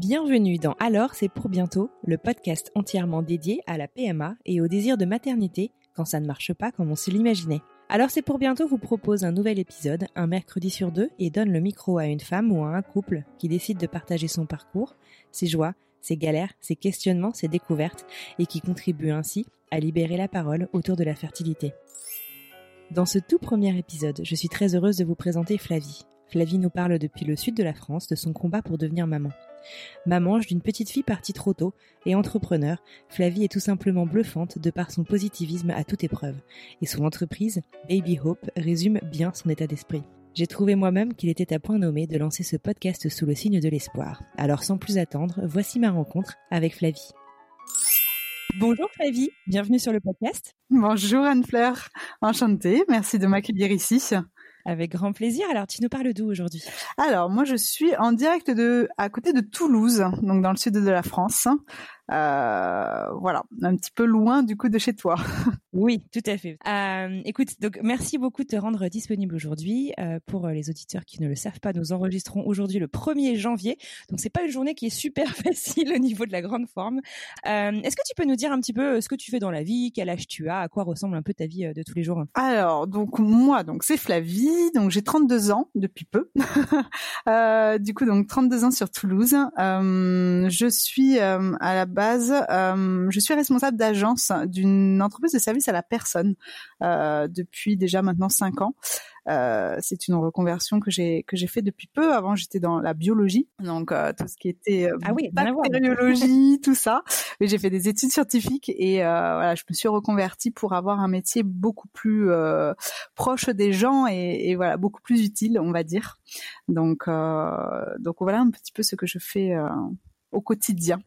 Bienvenue dans Alors c'est pour bientôt, le podcast entièrement dédié à la PMA et au désir de maternité quand ça ne marche pas comme on se l'imaginait. Alors c'est pour bientôt vous propose un nouvel épisode, un mercredi sur deux, et donne le micro à une femme ou à un couple qui décide de partager son parcours, ses joies, ses galères, ses questionnements, ses découvertes, et qui contribue ainsi à libérer la parole autour de la fertilité. Dans ce tout premier épisode, je suis très heureuse de vous présenter Flavie. Flavie nous parle depuis le sud de la France de son combat pour devenir maman. Maman d'une petite fille partie trop tôt et entrepreneur, Flavie est tout simplement bluffante de par son positivisme à toute épreuve. Et son entreprise, Baby Hope, résume bien son état d'esprit. J'ai trouvé moi-même qu'il était à point nommé de lancer ce podcast sous le signe de l'espoir. Alors sans plus attendre, voici ma rencontre avec Flavie. Bonjour Flavie, bienvenue sur le podcast. Bonjour Anne-Fleur, enchantée, merci de m'accueillir ici. Avec grand plaisir. Alors, tu nous parles d'où aujourd'hui? Alors, moi, je suis en direct de à côté de Toulouse, donc dans le sud de la France. Euh, voilà, un petit peu loin du coup de chez toi. Oui, tout à fait. Euh, écoute, donc merci beaucoup de te rendre disponible aujourd'hui. Euh, pour les auditeurs qui ne le savent pas, nous enregistrons aujourd'hui le 1er janvier, donc c'est pas une journée qui est super facile au niveau de la grande forme. Est-ce que tu peux nous dire un petit peu ce que tu fais dans la vie, quel âge tu as, à quoi ressemble un peu ta vie de tous les jours? Alors, donc moi, donc c'est Flavie, donc j'ai 32 ans depuis peu. du coup, donc 32 ans sur Toulouse. je suis à la base euh, je suis responsable d'agence d'une entreprise de service à la personne euh, depuis déjà maintenant cinq ans. Euh, c'est une reconversion que j'ai que j'ai fait depuis peu. Avant, j'étais dans la biologie, donc tout ce qui était ah oui, bactériologie, tout ça. Mais j'ai fait des études scientifiques et voilà, je me suis reconvertie pour avoir un métier beaucoup plus proche des gens et, et, voilà beaucoup plus utile, on va dire. Donc donc voilà un petit peu ce que je fais au quotidien.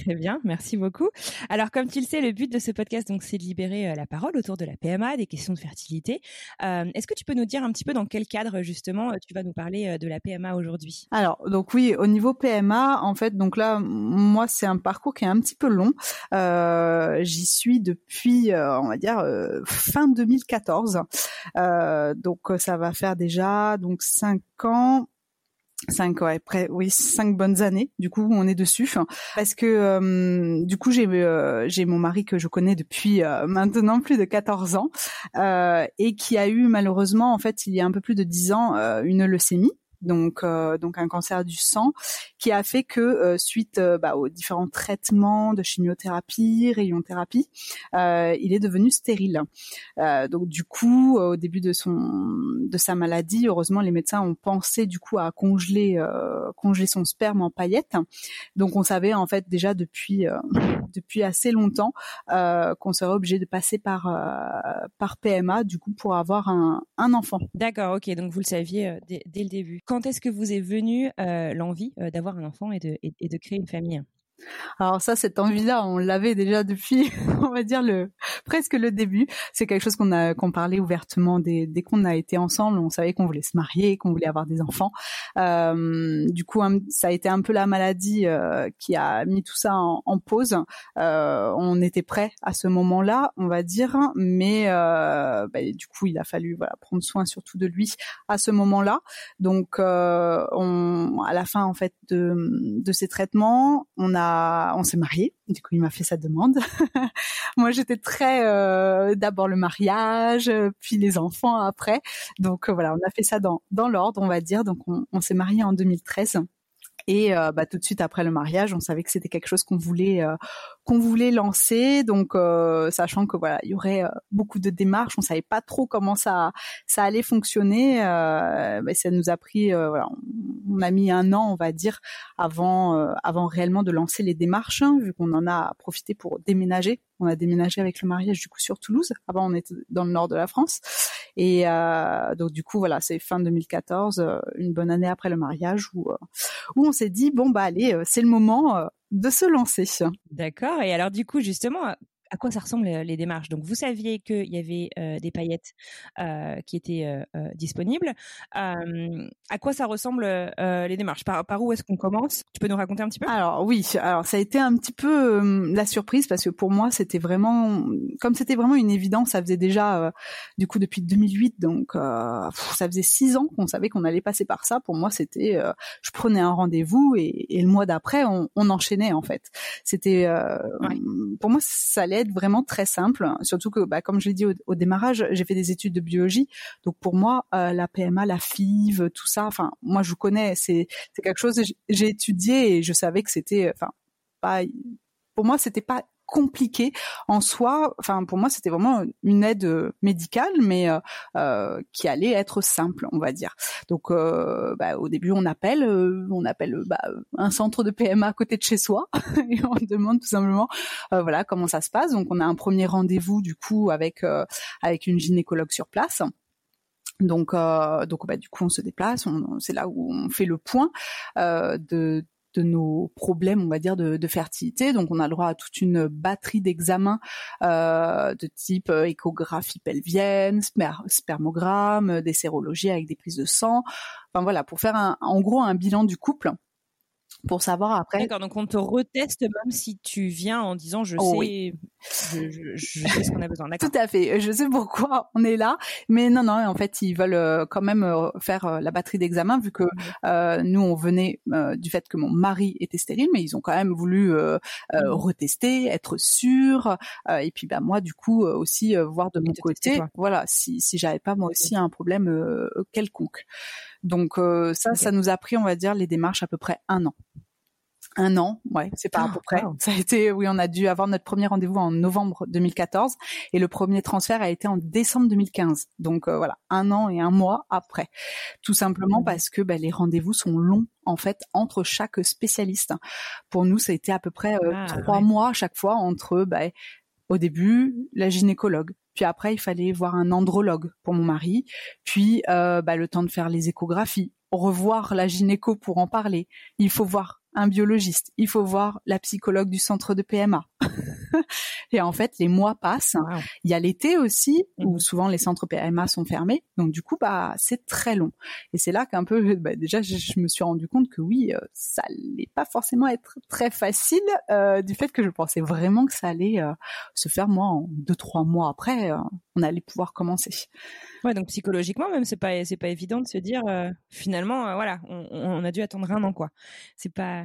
Très bien, merci beaucoup. Alors, comme tu le sais, le but de ce podcast, donc, c'est de libérer euh, la parole autour de la PMA, des questions de fertilité. Euh, est-ce que tu peux nous dire un petit peu dans quel cadre, justement, euh, tu vas nous parler de la PMA aujourd'hui? Alors, donc oui, au niveau PMA, en fait, donc là, moi, c'est un parcours qui est un petit peu long. J'y suis depuis, on va dire, fin 2014. donc, ça va faire déjà donc cinq ans cinq ouais près oui cinq bonnes années du coup on est dessus. Parce que euh, du coup j'ai euh, j'ai mon mari que je connais depuis euh, maintenant plus de 14 ans et qui a eu malheureusement en fait il y a un peu plus de 10 ans une leucémie donc euh, donc un cancer du sang qui a fait que euh, suite euh, bah, aux différents traitements de chimiothérapie, rayonthérapie, il est devenu stérile. donc du coup, au début de son de sa maladie, heureusement les médecins ont pensé du coup à congeler congeler son sperme en paillettes. Donc on savait en fait déjà depuis depuis assez longtemps qu'on serait obligé de passer par par PMA du coup pour avoir un, un enfant. D'accord, ok. Donc vous le saviez dès le début. Quand est-ce que vous est venue euh, l'envie euh, d'avoir un enfant et de, et de créer une famille? Alors ça, cette envie-là, on l'avait déjà depuis, on va dire le presque le début. C'est quelque chose qu'on a qu'on parlait ouvertement dès, dès qu'on a été ensemble. On savait qu'on voulait se marier, qu'on voulait avoir des enfants. Euh, du coup, ça a été un peu la maladie euh, qui a mis tout ça en, en pause. Euh, on était prêt à ce moment-là, on va dire, mais euh, bah, du coup, il a fallu voilà prendre soin surtout de lui à ce moment-là. Donc, euh, on, à la fin en fait de de ces traitements, on a on s'est marié. Du coup, il m'a fait sa demande. Moi, j'étais très euh, d'abord le mariage, puis les enfants après. Donc euh, voilà, on a fait ça dans dans l'ordre, on va dire. Donc on, s'est marié en 2013. Et euh, bah, tout de suite après le mariage, on savait que c'était quelque chose qu'on voulait qu'on voulait lancer, donc sachant que voilà, il y aurait beaucoup de démarches, on savait pas trop comment ça ça allait fonctionner. mais ça nous a pris, voilà, on a mis un an, on va dire, avant avant réellement de lancer les démarches, hein, vu qu'on en a profité pour déménager on a déménagé avec le mariage du coup sur Toulouse. Avant, on était dans le nord de la France. Et euh, donc du coup, voilà, c'est fin 2014, euh, une bonne année après le mariage, où, euh, où on s'est dit, bon, bah allez, c'est le moment de se lancer. D'accord. Et alors du coup, justement, à quoi ça ressemble les démarches? Donc, vous saviez qu'il y avait des paillettes qui étaient disponibles. à quoi ça ressemble les démarches? Par, par, où est-ce qu'on commence? Tu peux nous raconter un petit peu? Alors oui, alors ça a été un petit peu la surprise parce que pour moi, c'était vraiment, comme c'était vraiment une évidence, ça faisait déjà du coup depuis 2008, donc ça faisait six ans qu'on savait qu'on allait passer par ça. Pour moi, c'était, je prenais un rendez-vous et, et le mois d'après, on, on, enchaînait en fait. C'était, pour moi, ça allait être vraiment très simple. Surtout que, bah, comme je l'ai dit au, démarrage, j'ai fait des études de biologie. Donc pour moi, euh, la PMA, la FIV, tout ça, enfin, moi je connais. C'est quelque chose que j'ai étudié et je savais que c'était, enfin, pas. Pour moi, c'était pas compliqué en soi. Enfin, pour moi, c'était vraiment une aide euh, médicale, mais euh, euh, qui allait être simple, on va dire. Donc, euh, bah, au début, on appelle, euh, on appelle bah, un centre de PMA à côté de chez soi et on demande tout simplement, voilà, comment ça se passe. Donc, on a un premier rendez-vous du coup avec avec une gynécologue sur place. Donc, donc bah, du coup, on se déplace. C'est là où on fait le point de de nos problèmes, on va dire, de, fertilité. Donc, on a le droit à toute une batterie d'examens euh, de type euh, échographie pelvienne, spermogramme, des sérologies avec des prises de sang. Enfin voilà, pour faire un, en gros un bilan du couple pour savoir après. D'accord, donc on te reteste même si tu viens en disant je oh sais, je, je, sais ce qu'on a besoin. Tout à fait, je sais pourquoi on est là, mais non, non, en fait ils veulent euh, quand même euh, faire euh, la batterie d'examen vu que mmh. nous on venait du fait que mon mari était stérile, mais ils ont quand même voulu euh, mmh. retester, être sûr, et puis bah moi du coup aussi voir de mon côté, voilà, si si j'avais pas moi aussi un problème quelconque. Donc ça, ça nous a pris, on va dire, les démarches à peu près un an. Un an, ouais, c'est pas à ah, peu près. Ça a été, oui, on a dû avoir notre premier rendez-vous en novembre 2014 et le premier transfert a été en décembre 2015. Donc voilà, un an et un mois après. Tout simplement mmh. parce que bah, les rendez-vous sont longs en fait entre chaque spécialiste. Pour nous, ça a été à peu près ah, trois mois à chaque fois entre bah, au début la gynécologue, puis après, il fallait voir un andrologue pour mon mari. Puis euh, bah, le temps de faire les échographies, revoir la gynéco pour en parler. Il faut voir un biologiste. Il faut voir la psychologue du centre de PMA. et en fait, les mois passent. Il y a l'été aussi, où mmh. souvent les centres PMA sont fermés. Donc du coup, bah c'est très long. Et c'est là qu'un peu, bah, déjà, je, me suis rendu compte que oui, euh, ça allait pas forcément être très facile euh, du fait que je pensais vraiment que ça allait euh, se faire moi en deux trois mois après, on allait pouvoir commencer. Ouais, donc psychologiquement même, c'est pas c'est pas évident de se dire finalement, voilà, on, on, a dû attendre un an quoi. C'est pas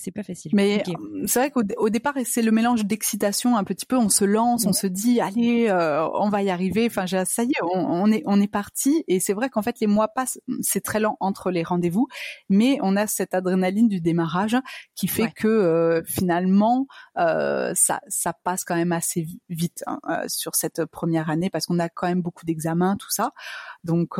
c'est pas facile. Mais euh, c'est vrai qu'au départ, c'est le mélange d'excitation un petit peu. On se lance, on se dit, allez, euh, on va y arriver. Enfin, ça y est, on, est on est parti. Et c'est vrai qu'en fait, les mois passent. C'est très lent entre les rendez-vous, mais on a cette adrénaline du démarrage qui fait que euh, finalement, ça ça passe quand même assez vite hein, sur cette première année parce qu'on a quand même beaucoup d'examens, tout ça. Donc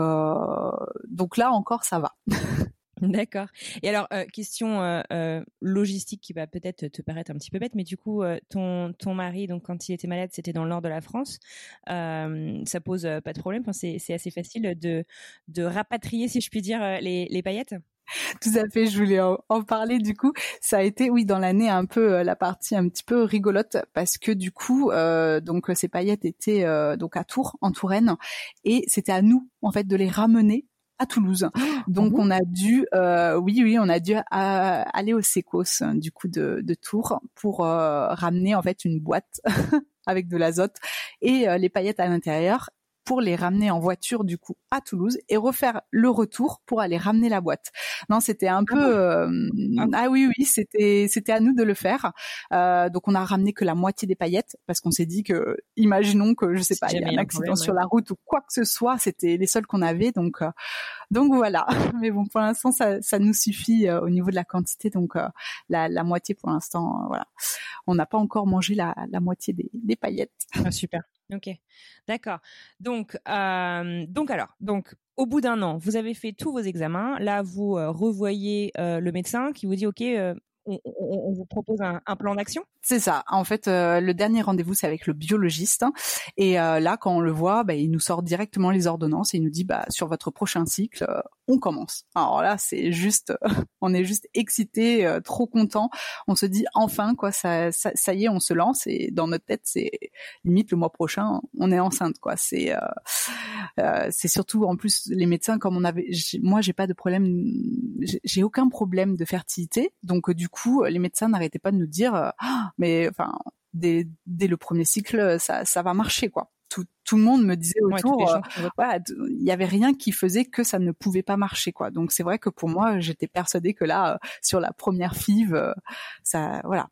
donc là encore, ça va. D'accord. Et alors, euh, question euh, euh, logistique qui va peut-être te paraître un petit peu bête, mais du coup, ton ton mari, donc quand il était malade, c'était dans le nord de la France. ça pose pas de problème? Enfin, c'est assez facile de de rapatrier, si je puis dire, les les paillettes? Tout à fait, je voulais en, parler du coup. Ça a été, oui, dans l'année un peu la partie un petit peu rigolote parce que du coup, donc ces paillettes étaient donc à Tours, en Touraine, et c'était à nous en fait de les ramener à Toulouse. Ah Donc on a dû, euh, oui oui, on a dû euh, aller au Secos du coup de, de Tours pour euh, ramener en fait une boîte avec de l'azote et les paillettes à l'intérieur pour les ramener en voiture du coup à Toulouse et refaire le retour pour aller ramener la boîte. Non, c'était un ah peu euh, ah. ah. oui oui, c'était c'était à nous de le faire. Euh, donc on a ramené que la moitié des paillettes parce qu'on s'est dit que imaginons que je sais pas, il y a un accident sur la route ou quoi que ce soit, c'était les seuls qu'on avait donc euh, donc voilà. Mais bon pour l'instant ça ça nous suffit au niveau de la quantité donc la, la moitié pour l'instant voilà. On n'a pas encore mangé la, la moitié des, des paillettes. Ah, super. Ok, d'accord. Donc, donc alors, donc au bout d'un an, vous avez fait tous vos examens. Là, vous revoyez le médecin qui vous dit, ok, on, vous propose un, plan d'action? C'est ça. En fait, le dernier rendez-vous, c'est avec le biologiste. Et là, quand on le voit, bah, il nous sort directement les ordonnances et il nous dit, bah, sur votre prochain cycle, on commence. Alors là, c'est juste, on est juste excité, euh, trop content. On se dit enfin quoi, ça, ça, y est, on se lance et dans notre tête, c'est limite le mois prochain, on est enceinte quoi. C'est, euh, euh, c'est surtout en plus les médecins comme on avait, moi j'ai pas de problème, j'ai aucun problème de fertilité, donc du coup les médecins n'arrêtaient pas de nous dire, ah, mais enfin dès, dès le premier cycle, ça, ça va marcher quoi. Tout, tout le monde me disait autour, euh, il y avait rien qui faisait que ça ne pouvait pas marcher, quoi. Donc c'est vrai que pour moi, j'étais persuadée que là, euh, sur la première FIV, euh, ça, voilà,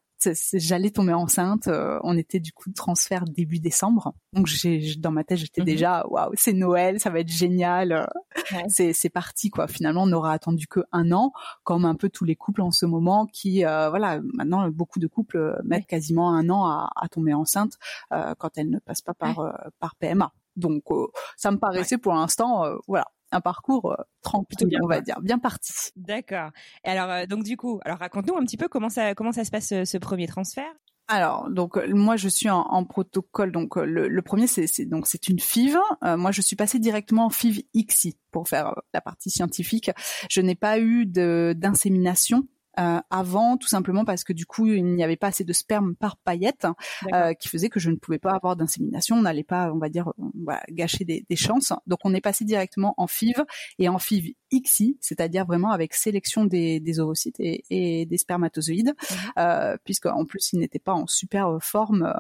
j'allais tomber enceinte. Euh, on était du coup de transfert début décembre. Donc j'ai dans ma tête j'étais mhm. déjà waouh c'est Noël, ça va être génial. C'est c'est parti quoi. Finalement on n'aura attendu que un an, comme un peu tous les couples en ce moment qui euh, voilà maintenant beaucoup de couples mettent quasiment un an à, à tomber enceinte euh, quand elles ne passent pas par par PMA. Donc ça me paraissait pour l'instant voilà un parcours euh, tranquille, on va dire, bien parti. D'accord. Et alors, euh, donc du coup, alors raconte-nous un petit peu comment ça comment ça se passe ce, premier transfert. Alors, donc euh, moi je suis en, protocole. Donc le, premier c'est donc c'est une FIV. moi je suis passée directement en FIV XI pour faire la partie scientifique. Je n'ai pas eu d'insémination euh, avant, tout simplement parce que du coup, il n'y avait pas assez de sperme par paillette, euh, qui faisait que je ne pouvais pas avoir d'insémination. On n'allait pas, on va dire, gâcher des, chances. Donc, on est passé directement en FIV et en FIV XI, c'est-à-dire vraiment avec sélection des, ovocytes et, des spermatozoïdes, mhm. euh, puisque en plus, ils n'étaient pas en super forme.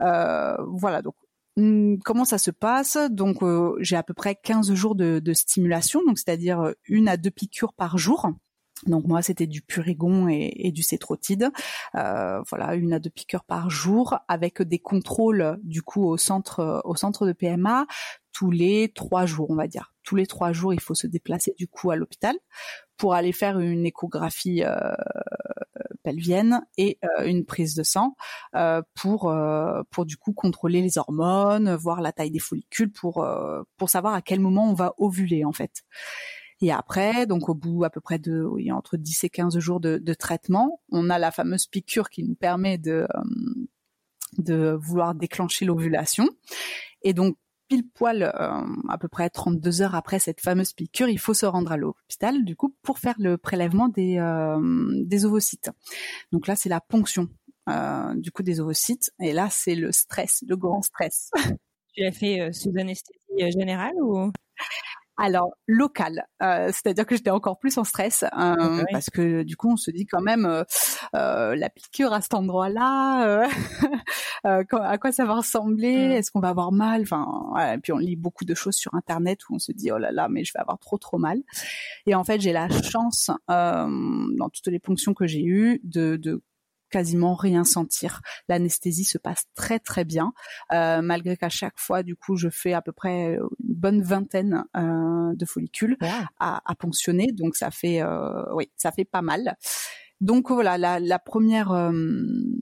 voilà, donc hmm, comment ça se passe? Donc j'ai à peu près 15 jours de, de stimulation, donc c'est-à-dire une à deux piqûres par jour. Donc moi c'était du purigon et, du cétrotide, euh, voilà une à deux piqûres par jour avec des contrôles du coup au centre au centre de PMA tous les trois jours on va dire. Tous les trois jours il faut se déplacer du coup à l'hôpital pour aller faire une échographie euh, pelvienne et euh, une prise de sang pour pour du coup contrôler les hormones, voir la taille des follicules pour pour savoir à quel moment on va ovuler en fait. Et après, donc au bout à peu près de oui, entre 10 et 15 jours de, de traitement, on a la fameuse piqûre qui nous permet de, euh, de vouloir déclencher l'ovulation. Et donc pile poil euh, à peu près 32 heures après cette fameuse piqûre, il faut se rendre à l'hôpital du coup pour faire le prélèvement des, euh, des ovocytes. Donc là, c'est la ponction euh, du coup des ovocytes et là, c'est le stress, le grand stress. Tu l'as fait sous anesthésie générale ou? Alors local, euh, c'est-à-dire que j'étais encore plus en stress euh, parce que du coup on se dit quand même euh, la piqûre à cet endroit-là, à quoi ça va ressembler, mmh. est-ce qu'on va avoir mal, enfin et puis on lit beaucoup de choses sur internet où on se dit oh là là mais je vais avoir trop trop mal. Et en fait j'ai la chance dans toutes les ponctions que j'ai eues de, de quasiment rien sentir. L'anesthésie se passe très très bien, euh, malgré qu'à chaque fois, du coup, je fais à peu près bonne vingtaine euh, de follicules à, à, ponctionner, donc ça fait, euh, oui, ça fait pas mal. Donc voilà, la, la première, euh,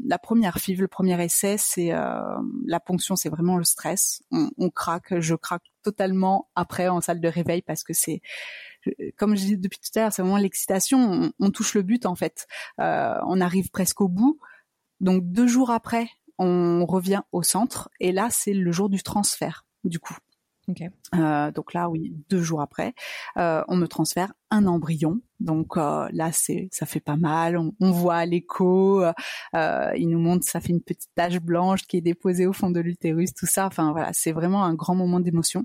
la première FIV, le premier essai, c'est euh, la ponction, c'est vraiment le stress. On, on, craque, je craque totalement après en salle de réveil parce que c'est, comme je dis depuis tout à l'heure, c'est vraiment l'excitation. On, touche le but en fait. Euh, on arrive presque au bout. Donc deux jours après, on revient au centre et là c'est le jour du transfert du coup. Euh, donc là, oui, deux jours après, euh, on me transfère un embryon. Donc euh, là, c'est ça fait pas mal. On, on voit l'écho. Euh, il nous montre, ça fait une petite tache blanche qui est déposée au fond de l'utérus, tout ça. Enfin voilà, c'est vraiment un grand moment d'émotion.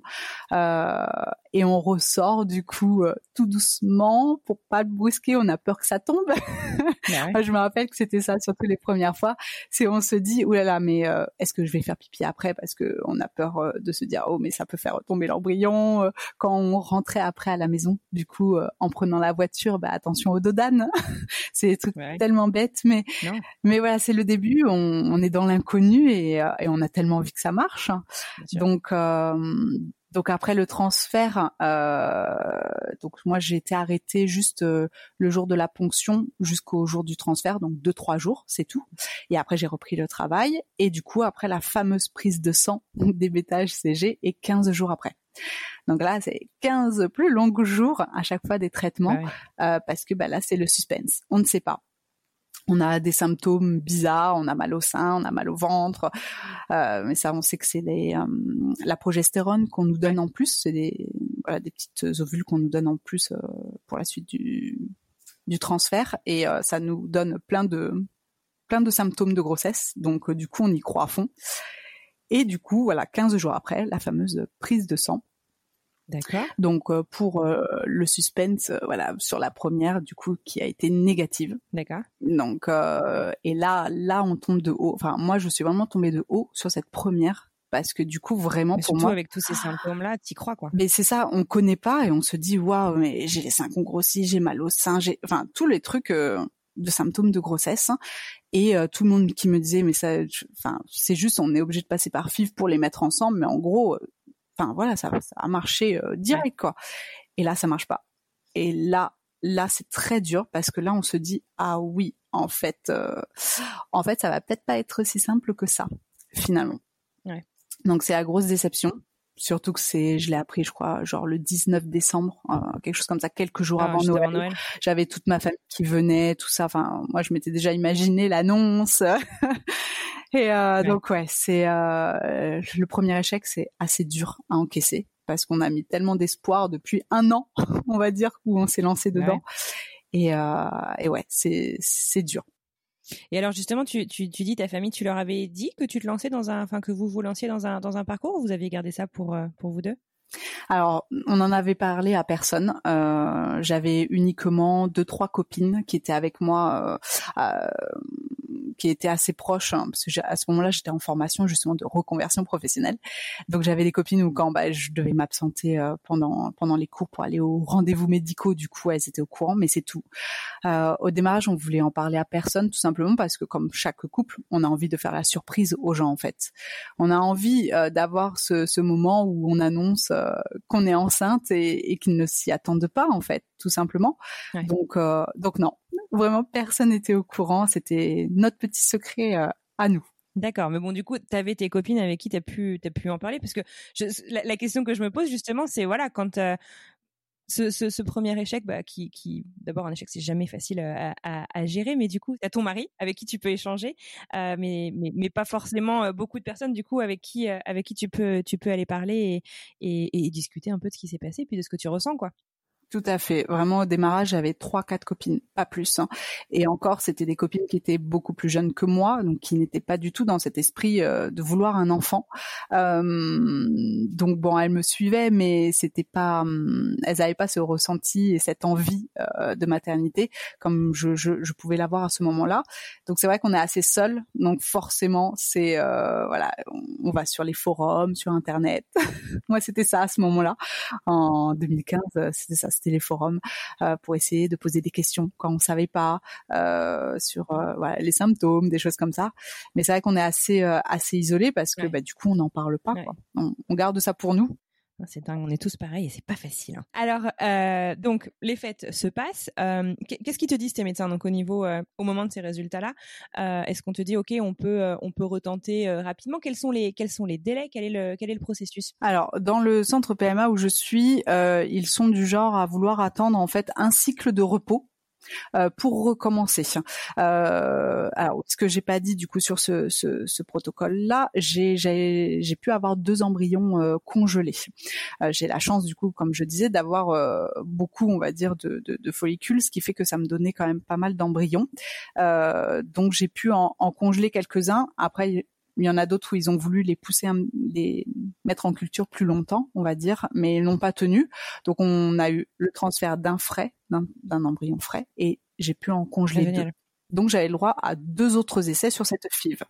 Euh, et on ressort du coup euh, tout doucement pour pas le brusquer. On a peur que ça tombe. je me rappelle que c'était ça surtout les premières fois. C'est on se dit, oulala, là là, mais euh, est-ce que je vais faire pipi après? Parce que on a peur de se dire, oh mais ça peut faire tomber l'embryon. Quand on rentrait après à la maison, du coup, en prenant la voiture bah, attention aux dodanes. c'est des trucs tellement bêtes, mais mais voilà, c'est le début. On, est dans l'inconnu et, euh, et, on a tellement envie que ça marche. Donc euh, donc après le transfert, euh, donc moi j'ai été arrêtée juste euh, le jour de la ponction jusqu'au jour du transfert, donc deux trois jours, c'est tout. Et après j'ai repris le travail et du coup après la fameuse prise de sang des bêta CG et 15 jours après. Donc là, c'est 15 plus longs jours à chaque fois des traitements euh, parce que bah, là, c'est le suspense. On ne sait pas. On a des symptômes bizarres, on a mal au sein, on a mal au ventre, euh, mais ça, on sait que c'est euh, la progestérone qu'on nous donne en plus. C'est des, voilà, des petites ovules qu'on nous donne en plus pour la suite du, du transfert, et ça nous donne plein de plein de symptômes de grossesse. Donc du coup, on y croit à fond. Et du coup, voilà, 15 jours après, la fameuse prise de sang. D'accord. Donc euh, pour euh, le suspense, euh, voilà, sur la première, du coup, qui a été négative. D'accord. Donc et là, là, on tombe de haut. Enfin, moi, je suis vraiment tombée de haut sur cette première parce que du coup, vraiment mais pour moi, avec tous ces symptômes-là, t'y crois quoi. Mais c'est ça, on connaît pas et on se dit waouh, mais j'ai les seins qu'on grossit, j'ai mal au sein, j'ai, enfin tous les trucs de symptômes de grossesse et euh, tout le monde qui me disait mais ça enfin c'est juste on est obligé de passer par FIV pour les mettre ensemble mais en gros euh, enfin voilà ça, ça a marché euh, direct quoi. Et là ça marche pas. Et là là c'est très dur parce que là on se dit ah oui en fait en fait ça va peut-être pas être si simple que ça finalement. Ouais. donc c'est la grosse déception Surtout que c'est, je l'ai appris, je crois, genre le 19 décembre, euh, quelque chose comme ça, quelques jours ah, avant Noël. J'avais toute ma famille qui venait, tout ça. Enfin, moi, je m'étais déjà imaginé l'annonce. Et euh, donc ouais, c'est euh, le premier échec, c'est assez dur à encaisser parce qu'on a mis tellement d'espoir depuis un an, on va dire, où on s'est lancé dedans. Et, euh, et ouais, c'est c'est dur. Et alors justement, tu, tu, tu, dis ta famille, tu leur avais dit que tu te lançais dans un, que vous vous lanciez dans un dans un parcours ou vous aviez gardé ça pour euh, pour vous deux? Alors, on en avait parlé à personne. Euh, J'avais uniquement deux trois copines qui étaient avec moi euh qui était assez proche, hein, parce que à ce moment-là, j'étais en formation justement de reconversion professionnelle. Donc j'avais des copines où quand bah, je devais m'absenter euh, pendant pendant les cours pour aller aux rendez-vous médicaux, du coup, elles étaient au courant, mais c'est tout. Euh, au démarrage, on voulait en parler à personne, tout simplement parce que comme chaque couple, on a envie de faire la surprise aux gens en fait. On a envie euh, d'avoir ce, ce, moment où on annonce euh, qu'on est enceinte et, et qu'ils ne s'y attendent pas en fait, tout simplement. Donc donc non, Vraiment, personne n'était au courant. C'était notre petit secret euh, à nous. D'accord, mais bon, du coup, tu avais tes copines avec qui tu as pu, as pu en parler? Parce que la, question que je me pose, justement, c'est voilà, quand euh, ce, ce, premier échec, bah, qui, qui d'abord, un échec, c'est jamais facile à, à, gérer, mais du coup, tu as ton mari avec qui tu peux échanger, euh, mais, mais, mais, pas forcément beaucoup de personnes, du coup, avec qui, avec qui tu, peux, tu peux aller parler et, et, et discuter un peu de ce qui s'est passé, puis de ce que tu ressens, quoi. Tout à fait. Vraiment au démarrage, j'avais trois, quatre copines, pas plus. Hein. Et encore, c'était des copines qui étaient beaucoup plus jeunes que moi, donc qui n'étaient pas du tout dans cet esprit euh, de vouloir un enfant. Euh, donc bon, elles me suivaient, mais c'était pas, hum, elles n'avaient pas ce ressenti et cette envie euh, de maternité comme je, je, je pouvais l'avoir à ce moment-là. Donc c'est vrai qu'on est assez seul. Donc forcément, c'est voilà, on, va sur les forums, sur Internet. moi, c'était ça à ce moment-là, en 2015. C'était ça les forums euh, pour essayer de poser des questions quand on savait pas euh, sur euh, voilà, les symptômes, des choses comme ça. Mais c'est vrai qu'on est assez assez isolé parce que bah, du coup on n'en parle pas. Quoi. on garde ça pour nous c'est dingue, on est tous pareils et c'est pas facile. Hein. Alors, euh, donc, les fêtes se passent. Euh, qu'est-ce qu'ils te disent tes médecins? Donc au niveau, euh, au moment de ces résultats-là Est-ce qu'on te dit, ok, on peut, on peut retenter rapidement? Quels sont les, quels sont les délais? Quel est le, quel est le processus? Alors, dans le centre PMA où je suis, ils sont du genre à vouloir attendre en fait un cycle de repos pour recommencer. Euh, alors, ce que j'ai pas dit du coup sur ce, ce, ce protocole-là, j'ai pu avoir deux embryons euh, congelés. Euh, j'ai la chance du coup, comme je disais, d'avoir euh, beaucoup, on va dire, de, de, de, follicules, ce qui fait que ça me donnait quand même pas mal d'embryons. donc j'ai pu en, en congeler quelques-uns. Après, il y en a d'autres où ils ont voulu les pousser, les mettre en culture plus longtemps, on va dire, mais ils n'ont pas tenu. Donc on a eu le transfert d'un frais, d'un embryon frais, et j'ai pu en congeler deux. Donc j'avais le droit à deux autres essais sur cette FIV.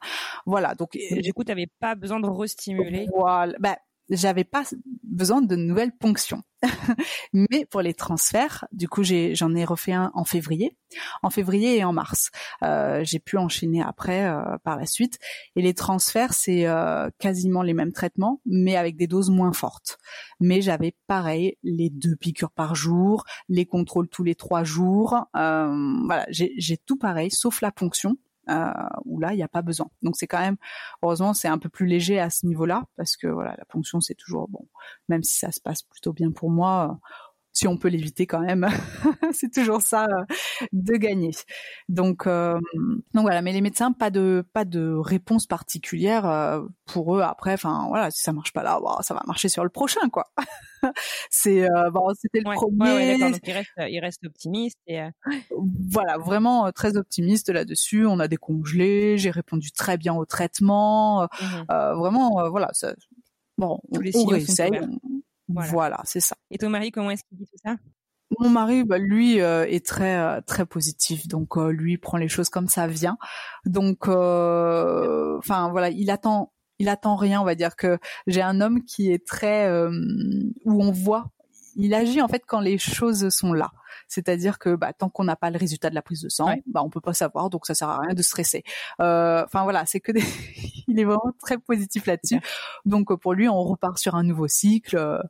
Voilà. Donc, du coup, tu n'avais pas besoin de restimuler. Voilà. Ben, j'avais pas besoin de nouvelles ponctions. Mais pour les transferts, du coup, j'en ai, refait un en février, en février et en mars. Euh, j'ai pu enchaîner après euh, par la suite. Et les transferts, c'est euh, quasiment les mêmes traitements, mais avec des doses moins fortes. Mais j'avais pareil les deux piqûres par jour, les contrôles tous les trois jours. voilà, j'ai tout pareil, sauf la ponction euh, où là il n'y a pas besoin. Donc c'est quand même heureusement c'est un peu plus léger à ce niveau-là parce que voilà la ponction c'est toujours bon même si ça se passe plutôt bien pour moi si on peut l'éviter quand même, c'est toujours ça euh, de gagner. Donc, euh, donc voilà. Mais les médecins, pas de pas de réponse particulière euh, pour eux. Après, enfin voilà, si ça marche pas là, ça va marcher sur le prochain, quoi. c'est bon, c'était le premier. donc il reste, il reste optimiste et voilà, vraiment très optimiste là-dessus. On a décongelé, j'ai répondu très bien au traitement. Mmh vraiment, voilà. Ça, bon, Tous les on, on voilà, c'est ça. Et ton mari, comment est-ce qu'il dit tout ça? Mon mari, bah, lui, euh, est très euh, très positif, donc euh, lui prend les choses comme ça vient. Donc, enfin voilà, il attend, il attend rien. On va dire que j'ai un homme qui est très où on voit, il agit en fait quand les choses sont là. C'est-à-dire que bah, tant qu'on n'a pas le résultat de la prise de sang, on bah on peut pas savoir, donc ça sert à rien de stresser. Enfin voilà, c'est que des... il est vraiment très positif là-dessus. Donc pour lui, on repart sur un nouveau cycle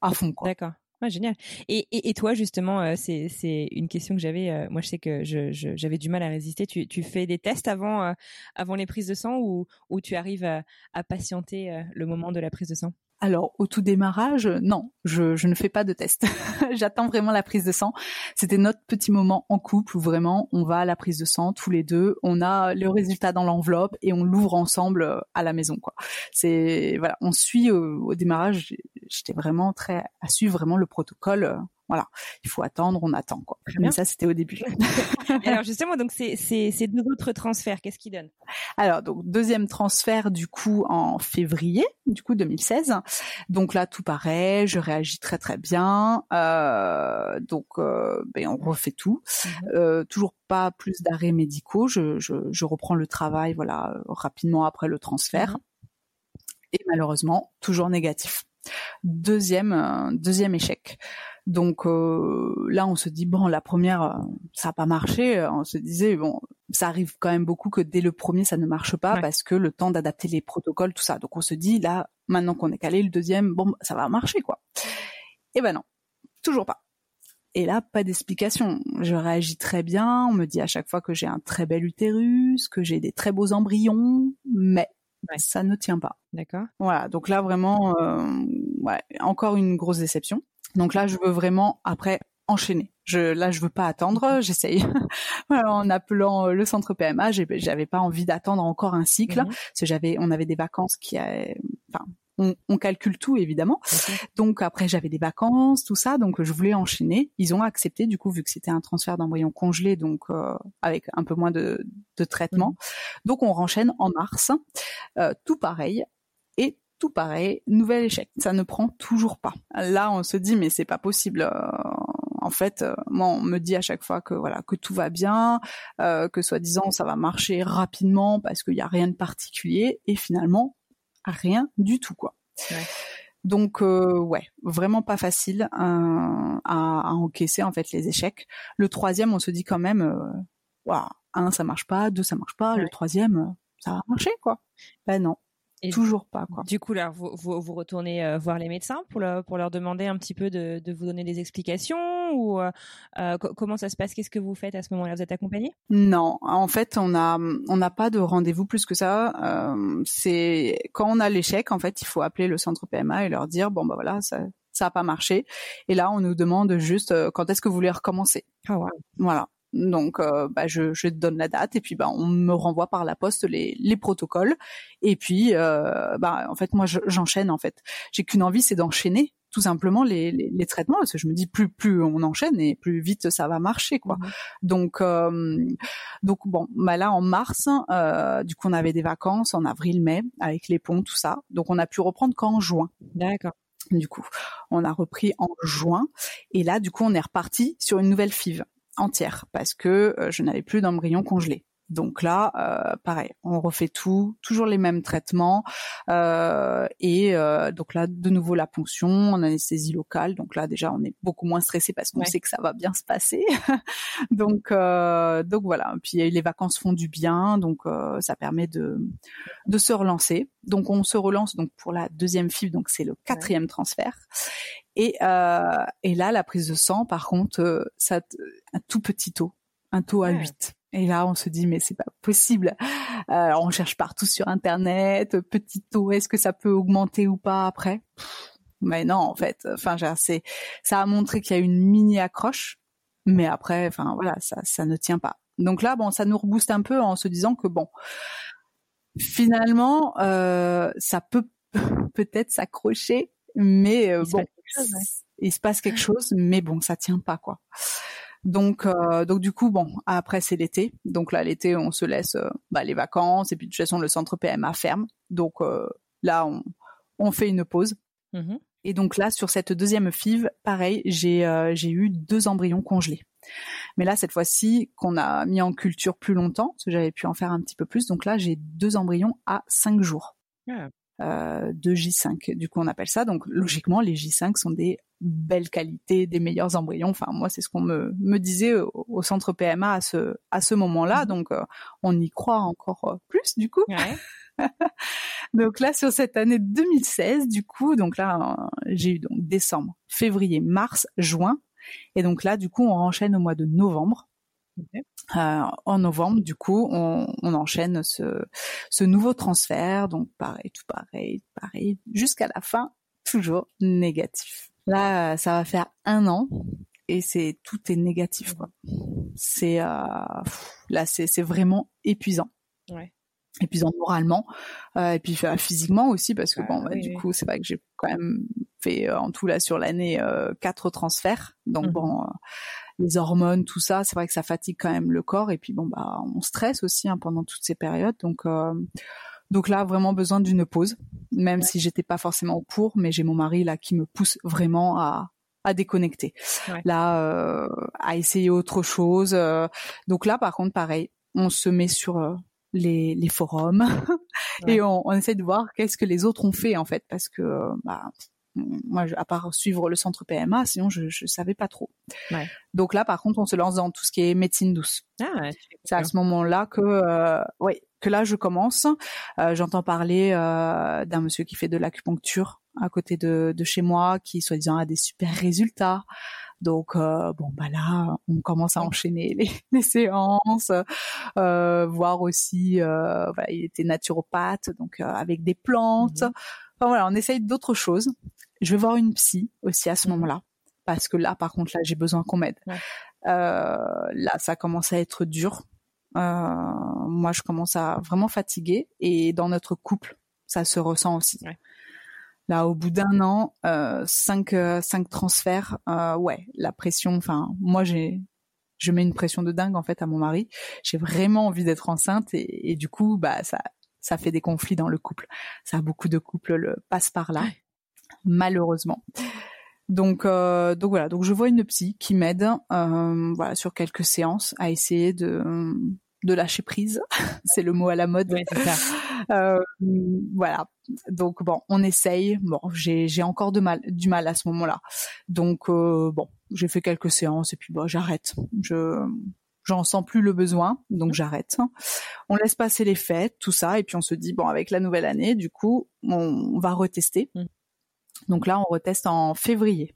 à fond. D'accord. génial. Et, et, et, toi, justement, euh, c'est, c'est une question que j'avais. Euh, moi, je sais que je, j'avais du mal à résister. Tu, tu fais des tests avant, euh, avant les prises de sang ou, ou tu arrives à, à patienter le moment de la prise de sang? Alors, au tout démarrage, non, je, je ne fais pas de test. J'attends vraiment la prise de sang. C'était notre petit moment en couple où vraiment on va à la prise de sang tous les deux, on a le résultat dans l'enveloppe et on l'ouvre ensemble euh, à la maison. Quoi. C'est voilà, on suit au, au démarrage. J'étais vraiment très à suivre vraiment le protocole euh, voilà, il faut attendre, on attend quoi. Mais ça c'était au début. alors justement, donc c'est ces deux autres transferts, qu'est-ce qu'ils donnent? Alors donc deuxième transfert du coup en février, du coup 2016. Donc là tout pareil, je réagis très très bien. Euh, donc euh, ben on refait tout. Mhm. Euh, toujours pas plus d'arrêts médicaux. Je, je, je, reprends le travail voilà rapidement après le transfert. Mhm. Et malheureusement toujours négatif. Deuxième deuxième échec. Donc euh, là, on se dit bon, la première, euh, ça n'a pas marché. On se disait bon, ça arrive quand même beaucoup que dès le premier, ça ne marche pas parce que le temps d'adapter les protocoles, tout ça. Donc on se dit là, maintenant qu'on est calé, le deuxième, bon, ça va marcher quoi. Et ben non, toujours pas. Et là, pas d'explication. Je réagis très bien. On me dit à chaque fois que j'ai un très bel utérus, que j'ai des très beaux embryons, mais ça ne tient pas. D'accord. Voilà. Donc là, vraiment, euh, ouais, encore une grosse déception. Donc là, je veux vraiment après enchaîner. Je, là, je veux pas attendre. J'essaye. en appelant euh, le centre PMA, j'avais pas envie d'attendre encore un cycle. Mhm. Parce que j'avais, on avait des vacances qui, enfin, on, on, calcule tout évidemment. Donc après j'avais des vacances, tout ça, donc je voulais enchaîner. Ils ont accepté du coup vu que c'était un transfert d'embryon congelé, donc euh, avec un peu moins de, de traitement. Mhm. Donc on renchaîne en mars, euh, tout pareil tout pareil, nouvel échec. Ça ne prend toujours pas. Là, on se dit mais c'est pas possible. Euh, en fait, euh, moi, on me dit à chaque fois que voilà que tout va bien, euh, que soi-disant ça va marcher rapidement parce qu'il y a rien de particulier, et finalement rien du tout quoi. Donc ouais, vraiment pas facile à, à, encaisser en fait les échecs. Le troisième, on se dit quand même, euh, un ça marche pas, deux ça marche pas, le troisième ça va marcher quoi. Ben non, Toujours pas quoi. Du coup là, vous, vous, vous retournez euh, voir les médecins pour, pour leur demander un petit peu de, de vous donner des explications ou euh, euh comment ça se passe? Qu'est-ce que vous faites à ce moment-là? Vous êtes accompagné Non, en fait on a on n'a pas de rendez-vous plus que ça. Euh, c'est quand on a l'échec en fait il faut appeler le centre PMA et leur dire bon bah voilà ça ça a pas marché et là on nous demande juste quand est-ce que vous voulez recommencer. Ah Voilà. Donc, euh, bah, je, je te donne la date et puis bah, on me renvoie par la poste les, les protocoles. Et puis, euh, bah, en fait, moi, j'enchaîne. En fait, j'ai qu'une envie, c'est d'enchaîner tout simplement les, les, les, traitements parce que je me dis plus plus on enchaîne et plus vite ça va marcher quoi. Mmh. Donc euh, donc bon, bah là en mars, euh, du coup on avait des vacances en avril-mai avec les ponts tout ça. Donc on a pu reprendre qu'en juin. D'accord. Du coup, on a repris en juin et là du coup on est reparti sur une nouvelle FIV entière parce que euh, je n'avais plus d'embryon congelé. Donc là, euh, pareil, on refait tout, toujours les mêmes traitements, euh, et euh, donc là, de nouveau la ponction en anesthésie locale. Donc là, déjà, on est beaucoup moins stressé parce qu'on sait que ça va bien se passer. donc donc voilà. Puis les vacances font du bien, donc ça permet de de se relancer. Donc on se relance donc pour la deuxième fibre, donc c'est le quatrième transfert. Et et là, la prise de sang, par contre, ça un tout petit taux, un taux à 8. Et là, on se dit, mais c'est pas possible. Alors, on cherche partout sur Internet, petit taux, est-ce que ça peut augmenter ou pas après? Mais non, en fait. Enfin, c'est, ça a montré qu'il y a une mini accroche, mais après, enfin voilà, ça, ça ne tient pas. Donc là, bon, ça nous rebooste un peu en se disant que bon, finalement, euh, ça peut peut-être s'accrocher, mais euh, bon, il se passe quelque chose, mais bon, ça tient pas quoi. Donc, euh, donc du coup, bon, après c'est l'été. Donc là, l'été, on se laisse euh, bah, les vacances et puis de toute façon, le centre PMA ferme. Donc euh, là, on, on fait une pause. Mmh et donc là, sur cette deuxième FIV, pareil, j'ai j'ai eu deux embryons congelés. Mais là, cette fois-ci, qu'on a mis en culture plus longtemps, parce que j'avais pu en faire un petit peu plus. Donc là, j'ai deux embryons à cinq jours. Ah. Euh, de J5. Du coup, on appelle ça. Donc, logiquement, les J5 sont des belles qualités, des meilleurs embryons. Enfin, moi, c'est ce qu'on me, me disait au, centre PMA à ce, à ce moment-là. Mhm. Donc, euh, on y croit encore euh, plus, du coup. donc là, sur cette année 2016, du coup, donc là, j'ai eu donc décembre, février, mars, juin. Et donc là, du coup, on enchaîne au mois de novembre. Euh, en novembre, du coup, on, enchaîne ce, nouveau transfert, donc pareil, tout pareil, pareil, jusqu'à la fin, toujours négatif. Là, ça va faire un an et c'est tout est négatif. C'est euh, là, c'est vraiment épuisant. Épuisant moralement euh, et puis physiquement aussi parce que bon, bah, du coup, c'est vrai que j'ai quand même fait en tout là sur l'année quatre transferts, donc mmh. bon les hormones, tout ça, c'est vrai que ça fatigue quand même le corps et puis bon bah on stresse aussi hein, pendant toutes ces périodes. Donc euh, donc là vraiment besoin d'une pause, même si j'étais pas forcément au cours, mais j'ai mon mari là qui me pousse vraiment à à déconnecter, là euh, à essayer autre chose. Euh. donc là par contre pareil, on se met sur les, les forums et on, on, essaie de voir qu'est-ce que les autres ont fait en fait parce que bah moi, à part suivre le centre PMA, sinon je je savais pas trop. Ouais. Donc là, par contre, on se lance dans tout ce qui est médecine douce. Ah, c'est à ce moment-là que, euh, oui, que là je commence. Euh, J'entends parler euh, d'un monsieur qui fait de l'acupuncture à côté de, de chez moi, qui soi-disant a des super résultats. Donc euh, bon bah là, on commence à enchaîner les, les séances, euh, voir aussi, euh, voilà, il était naturopathe, donc avec des plantes. Mhm. Enfin voilà, on essaye d'autres choses. Je vais voir une psy aussi à ce mhm. moment-là, parce que là, par contre, là, j'ai besoin qu'on m'aide. Euh, là, ça commence à être dur. Euh, moi, je commence à vraiment fatiguer, et dans notre couple, ça se ressent aussi. Là, au bout d'un an, euh, cinq, euh, cinq transferts, euh, ouais, la pression. Enfin, moi, j'ai, je mets une pression de dingue en fait à mon mari. J'ai vraiment envie d'être enceinte, et, et, du coup, bah, ça, ça fait des conflits dans le couple. Ça, beaucoup de couples le passent par là malheureusement. Donc, euh, donc voilà. Donc je vois une psy qui m'aide, euh, voilà, sur quelques séances à essayer de de lâcher prise. c'est le mot à la mode. Euh, voilà. Donc bon, on essaye. Bon, j'ai encore de mal du mal à ce moment-là. Donc bon, j'ai fait quelques séances et puis bon, j'arrête. Je j'en sens plus le besoin, donc j'arrête. On laisse passer les fêtes, tout ça, et puis on se dit bon, avec la nouvelle année, du coup, on, va retester. Mm. Donc là, on reteste en février.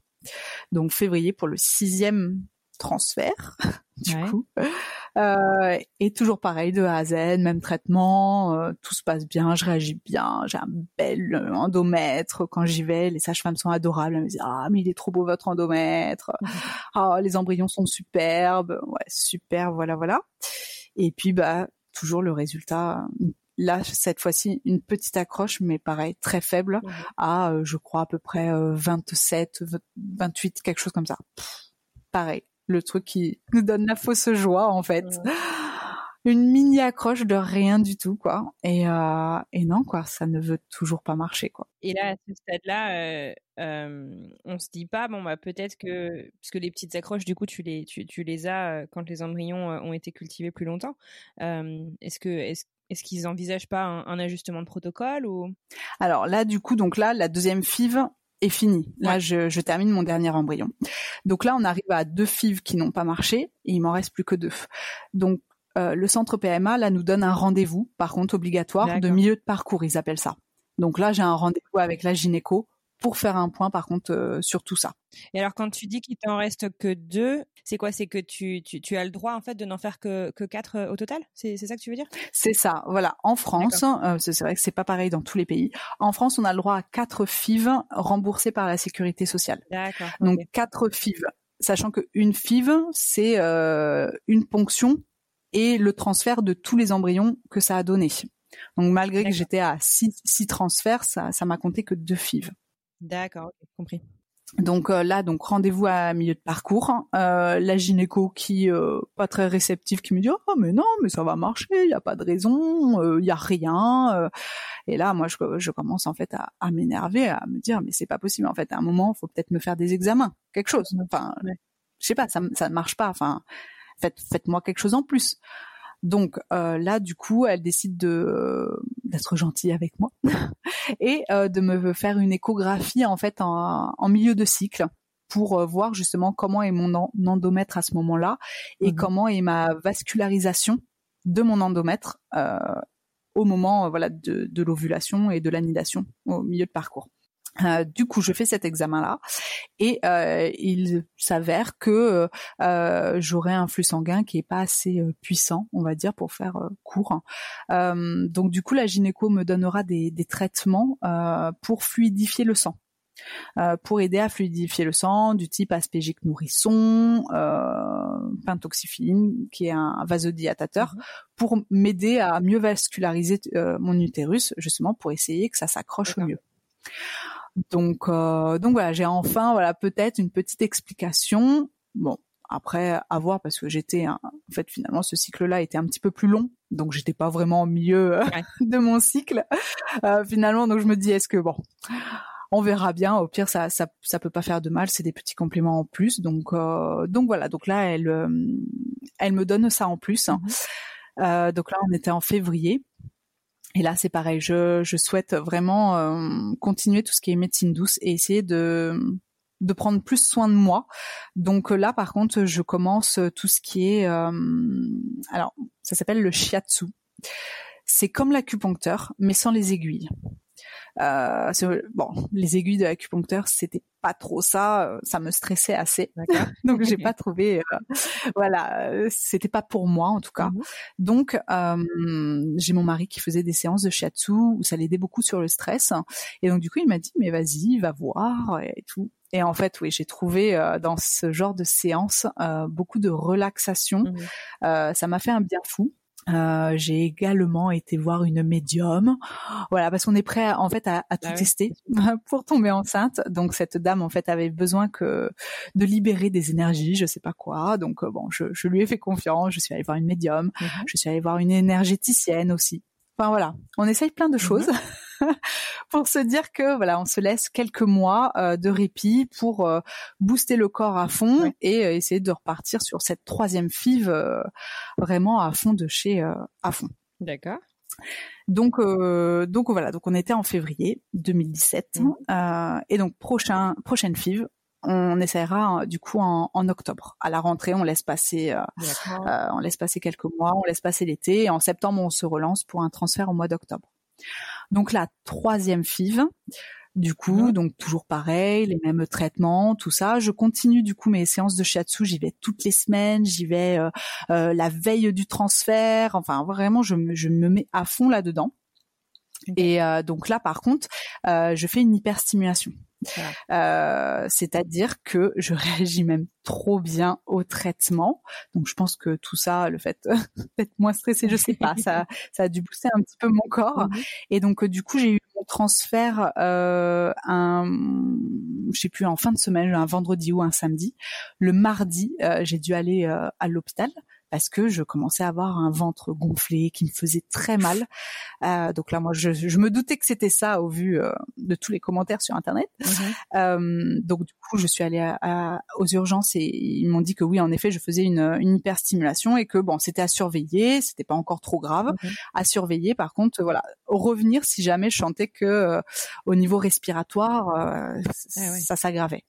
Donc février pour le sixième transfert, du coup. Euh, et toujours pareil, de A à Z, même traitement, euh, tout se passe bien, je réagis bien, j'ai un bel endomètre. Quand j'y vais, les sages-femmes sont adorables. Elles me disent ah mais il est trop beau votre endomètre, ah les embryons sont superbes, ouais super, voilà voilà. Et puis bah toujours le résultat. Là, cette fois-ci, une petite accroche, mais pareil, très faible, à, euh, je crois, à peu près 27, 28, quelque chose comme ça. pareil, le truc qui nous donne la fausse joie en fait. Une mini accroche de rien du tout quoi. Et, euh, et non quoi, ça ne veut toujours pas marcher quoi. Et là à ce stade-là, euh, euh, on se dit pas bon bah peut-être que puisque les petites accroches du coup tu les tu, tu les as quand les embryons ont été cultivés plus longtemps. est-ce que est-ce est-ce qu'ils envisagent pas un, un, ajustement de protocole ou? Alors là, du coup, donc là, la deuxième FIV, est fini. Là, je, je, termine mon dernier embryon. Donc là, on arrive à deux FIV qui n'ont pas marché et il m'en reste plus que deux. Donc euh, le centre PMA là nous donne un rendez-vous, par contre obligatoire, de milieu de parcours, ils appellent ça. Donc là, j'ai un rendez-vous avec la gynéco pour faire un point par contre euh, sur tout ça. Et alors quand tu dis qu'il t'en reste que deux, c'est quoi? C'est que tu, tu, tu, as le droit en fait de n'en faire que, que quatre euh, au total? C'est ça que tu veux dire? C'est ça, voilà. En France, euh, c'est vrai que c'est pas pareil dans tous les pays. En France, on a le droit à quatre FIV remboursés par la sécurité sociale. D'accord. Donc quatre FIV, sachant qu'une FIV, c'est une ponction et le transfert de tous les embryons que ça a donné. Donc malgré que j'étais à six, six transferts, ça ça m'a compté que deux FIV. D'accord, compris. Donc euh, là, donc rendez-vous à milieu de parcours. Euh, la gynéco qui euh, pas très réceptive, qui me dit oh mais non, mais ça va marcher, il y a pas de raison, il euh, y a rien. Et là, moi, je, je commence en fait à, à m'énerver, à me dire mais c'est pas possible. En fait, à un moment, il faut peut-être me faire des examens, quelque chose. Enfin, je sais pas, ça ça ne marche pas. Enfin, faites faites-moi quelque chose en plus. Donc euh, là, du coup, elle décide de d'être gentille avec moi et euh, de me faire une échographie en fait en, en milieu de cycle pour euh, voir justement comment est mon endomètre à ce moment-là et mmh comment est ma vascularisation de mon endomètre euh, au moment voilà de, de l'ovulation et de l'anidation au milieu de parcours. Euh, du coup, je fais cet examen-là et euh, il s'avère que euh, j'aurai un flux sanguin qui est pas assez euh, puissant, on va dire, pour faire euh, court. donc, du coup, la gynéco me donnera des, des traitements pour fluidifier le sang. pour aider à fluidifier le sang du type aspégique nourrisson, pentoxifine qui est un vasodilatateur, mmh pour m'aider à mieux vasculariser mon utérus, justement pour essayer que ça s'accroche au mieux. Donc, euh, donc voilà, j'ai enfin, voilà, peut-être une petite explication. Bon, après, à voir parce que j'étais, en fait, finalement, ce cycle-là était un petit peu plus long, donc j'étais pas vraiment au milieu euh, de mon cycle. Euh, finalement, donc je me dis, est-ce que bon, on verra bien. Au pire, ça, ça, ça peut pas faire de mal. C'est des petits compléments en plus. Donc, euh, donc voilà. Donc là, elle, euh, elle me donne ça en plus. Mm-hmm. donc là, on était en février. Et là, c'est pareil. Je, souhaite vraiment euh, continuer tout ce qui est médecine douce et essayer de de prendre plus soin de moi. Donc là, par contre, je commence tout ce qui est euh, alors ça s'appelle le shiatsu. C'est comme l'acupuncteur, mais sans les aiguilles. Euh, bon, les aiguilles de l'acupuncteur, c'était pas trop ça, euh, ça me stressait assez. Donc j'ai pas trouvé, euh, voilà, c'était pas pour moi en tout cas. Mhm. Donc euh, j'ai mon mari qui faisait des séances de shiatsu où ça l'aidait beaucoup sur le stress. Et donc du coup il m'a dit mais vas-y, va voir et tout. Et en fait, oui, j'ai trouvé euh, dans ce genre de séance euh, beaucoup de relaxation. Mhm. Euh, ça m'a fait un bien fou. Euh, j'ai également été voir une médium, voilà, parce qu'on est prêt en fait à, à tout ah tester pour tomber enceinte. Donc cette dame en fait avait besoin que de libérer des énergies, je sais pas quoi. Donc euh, bon, je, je lui ai fait confiance. Je suis allée voir une médium, mmh je suis allée voir une énergéticienne aussi. Enfin voilà, on essaye plein de mmh choses pour se dire que voilà, on se laisse quelques mois euh, de répit pour euh, booster le corps à fond et euh, essayer de repartir sur cette troisième FIV vraiment à fond de chez à fond. D'accord. Donc donc voilà, donc on était en février 2017 mmh. et donc prochain prochaine FIV, on essaiera du coup en, octobre. À la rentrée, on laisse passer, euh, on laisse passer quelques mois, on laisse passer l'été, et en septembre, on se relance pour un transfert au mois d'octobre. Donc la troisième FIV, Du coup, donc toujours pareil, les mêmes traitements, tout ça. Je continue du coup mes séances de shiatsu. J'y vais toutes les semaines. J'y vais euh, euh, la veille du transfert. Enfin, vraiment, je me, je me mets à fond là-dedans. Et euh, donc là, par contre, je fais une hyperstimulation. Euh, c'est-à-dire que je réagis même trop bien au traitement. Donc je pense que tout ça, le fait d'être moins stressé, je sais pas, ça, ça a dû booster un petit peu mon corps. Mhm. Et donc du coup, j'ai eu mon transfert euh, un, je sais plus, en fin de semaine, un vendredi ou un samedi. Le mardi, euh, j'ai dû aller euh, à l'hôpital parce que je commençais à avoir un ventre gonflé qui me faisait très mal. Euh, donc là, moi, je, je, me doutais que c'était ça au vu euh, de tous les commentaires sur Internet. Mhm. Euh, donc du coup, je suis allée à, aux urgences et ils m'ont dit que oui, en effet, je faisais une, une hyperstimulation et que bon, c'était à surveiller, c'était pas encore trop grave, mhm. à surveiller. Par contre, voilà, revenir si jamais je sentais que euh, au niveau respiratoire, ah ça s'aggravait.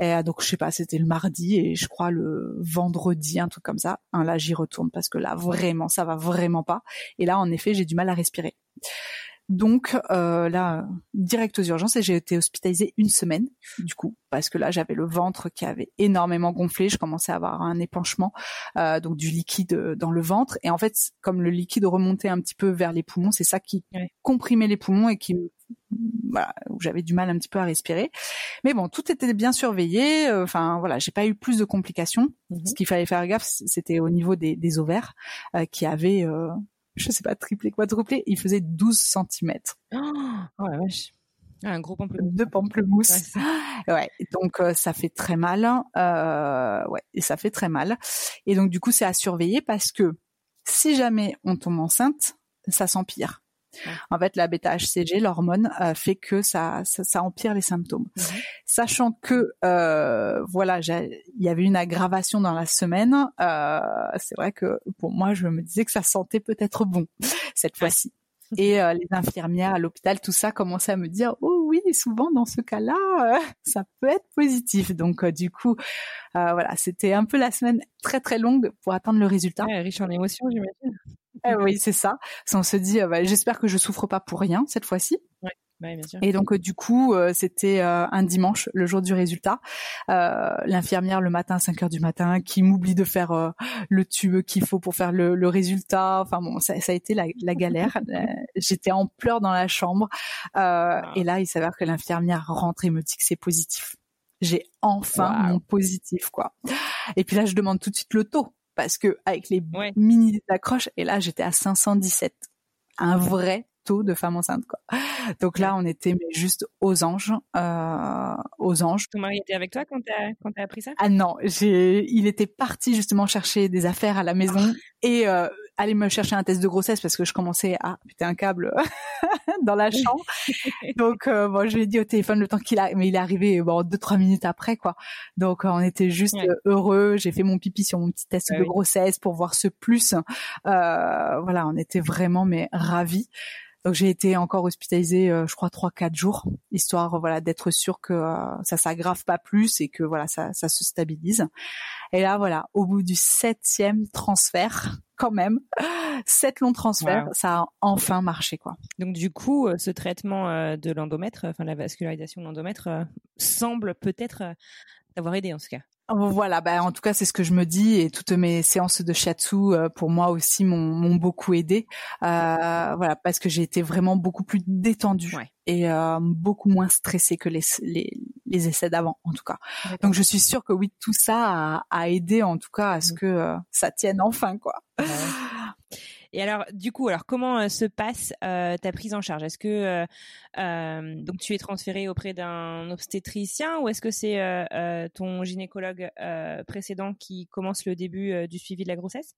Et euh, donc je sais pas, c'était le mardi et je crois le vendredi, un truc comme ça. Hein, là j'y retourne parce que là vraiment ça va vraiment pas. Et là en effet j'ai du mal à respirer. Donc euh, là, direct aux urgences et j'ai été hospitalisée une semaine du coup parce que là j'avais le ventre qui avait énormément gonflé, je commençais à avoir un épanchement euh, donc du liquide euh, dans le ventre et en fait comme le liquide remontait un petit peu vers les poumons, c'est ça qui comprimait les poumons et qui voilà, où j'avais du mal un petit peu à respirer. Mais bon, tout était bien surveillé. Euh, enfin voilà, j'ai pas eu plus de complications. Mhm. Ce qu'il fallait faire gaffe, c'était au niveau des, des ovaires euh, qui avaient euh, je sais pas, triplé, quadruplé, il faisait 12 cm. Oh, la vache. Ah, un gros pamplemousse. De pamplemousse. Ouais, donc euh, ça fait très mal. Ouais, et ça fait très mal. Et donc du coup, c'est à surveiller parce que si jamais on tombe enceinte, ça s'empire. En fait, la bêta-HCG, l'hormone, euh, fait que ça, ça, empire les symptômes. Mhm. Sachant que, euh, voilà, il y avait une aggravation dans la semaine, euh, c'est vrai que pour moi, je me disais que ça sentait peut-être bon cette fois-ci. Et euh, les infirmières à l'hôpital, tout ça commençait à me dire oh oui, souvent dans ce cas-là, euh, ça peut être positif. Donc euh, du coup, voilà, c'était un peu la semaine très très longue pour attendre le résultat. riche en émotions, j'imagine. Eh oui, c'est ça. On se dit, bah, j'espère que je souffre pas pour rien cette fois-ci. Et donc du coup, euh, c'était euh, un dimanche, le jour du résultat. Euh, l'infirmière le matin, 5 heures du matin, qui m'oublie de faire le tube qu'il faut pour faire le, résultat. Enfin bon, ça, a été la, galère. J'étais en pleurs dans la chambre. Ah. Et là, il s'avère que l'infirmière rentre et me dit que c'est positif. J'ai enfin mon positif, quoi. Et puis là, je demande tout de suite le taux parce que avec les mini accroches, et là, j'étais à 517. Un vrai de femme enceinte quoi. Donc là on était mais juste aux anges, euh, aux anges. Ton mari était avec toi quand t'as quand as appris ça? Ah non, j'ai il était parti justement chercher des affaires à la maison ah. et euh, aller me chercher un test de grossesse parce que je commençais à péter un câble dans la chambre. Donc euh, bon, je lui ai dit au téléphone le temps qu'il a, mais il est arrivé bon deux trois minutes après quoi. Donc on était juste heureux. J'ai fait mon pipi sur mon petit test bah de grossesse pour voir ce plus. Euh, voilà, on était vraiment mais ravis. Donc j'ai été encore hospitalisée, euh, je crois trois quatre jours, histoire voilà d'être sûr que euh, ça s'aggrave pas plus et que voilà ça, ça se stabilise. Et là voilà, au bout du septième transfert, quand même, sept longs transferts, ça a enfin marché quoi. Donc du coup, euh, ce traitement de l'endomètre, enfin la vascularisation de l'endomètre, semble peut-être avoir aidé en ce cas. Voilà, bah en tout cas c'est ce que je me dis et toutes mes séances de shiatsu euh, pour moi aussi m'ont beaucoup aidé. Euh, voilà, parce que j'ai été vraiment beaucoup plus détendue et euh, beaucoup moins stressée que les les, les essais d'avant en tout cas. Donc je suis sûre que oui tout ça a, a aidé en tout cas à ce mmh. que euh, ça tienne enfin quoi. Et alors, du coup, alors comment euh, se passe euh, ta prise en charge? Est-ce que euh, tu es transféré auprès d'un obstétricien ou est-ce que c'est ton gynécologue précédent qui commence le début du suivi de la grossesse?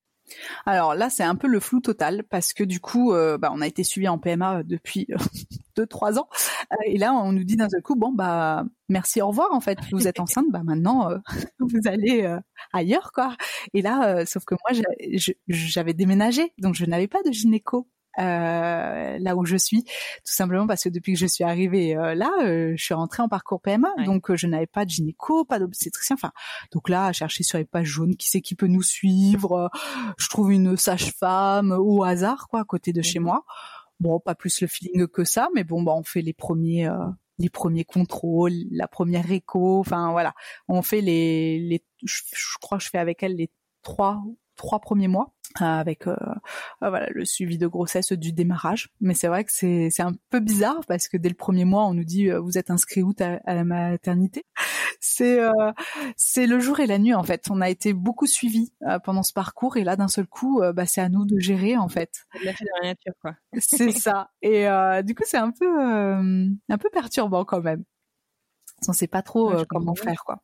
Alors là, c'est un peu le flou total parce que du coup, euh, bah, on a été suivi en PMA depuis euh, deux trois ans et là, on nous dit d'un seul coup, bon bah merci, au revoir. En fait, vous êtes enceinte, bah maintenant euh, vous allez ailleurs quoi. Et là, sauf que moi, j'avais déménagé, donc je n'avais pas de gynéco euh, là où je suis, tout simplement parce que depuis que je suis arrivée euh, là, euh, je suis rentrée en parcours PMA, donc je n'avais pas de gynéco, pas d'obstétricien, enfin donc là à chercher sur les pages jaunes qui c'est qui peut nous suivre, je trouve une sage-femme au hasard quoi à côté de chez moi. Bon, pas plus le feeling que ça, mais bon, bah on fait les premiers les premiers contrôles, la première écho, enfin voilà, on fait les, les je, crois que je fais avec elle les trois trois premiers mois avec euh, euh, voilà le suivi de grossesse du démarrage. Mais c'est vrai que c'est c'est un peu bizarre parce que dès le premier mois on nous dit euh, vous êtes inscrit où à, la maternité? C'est c'est le jour et la nuit en fait. On a été beaucoup suivis pendant ce parcours et là d'un seul coup bah c'est à nous de gérer en fait. La nature quoi. c'est ça. Et du coup c'est un peu un peu perturbant quand même. On sait pas trop comment faire quoi.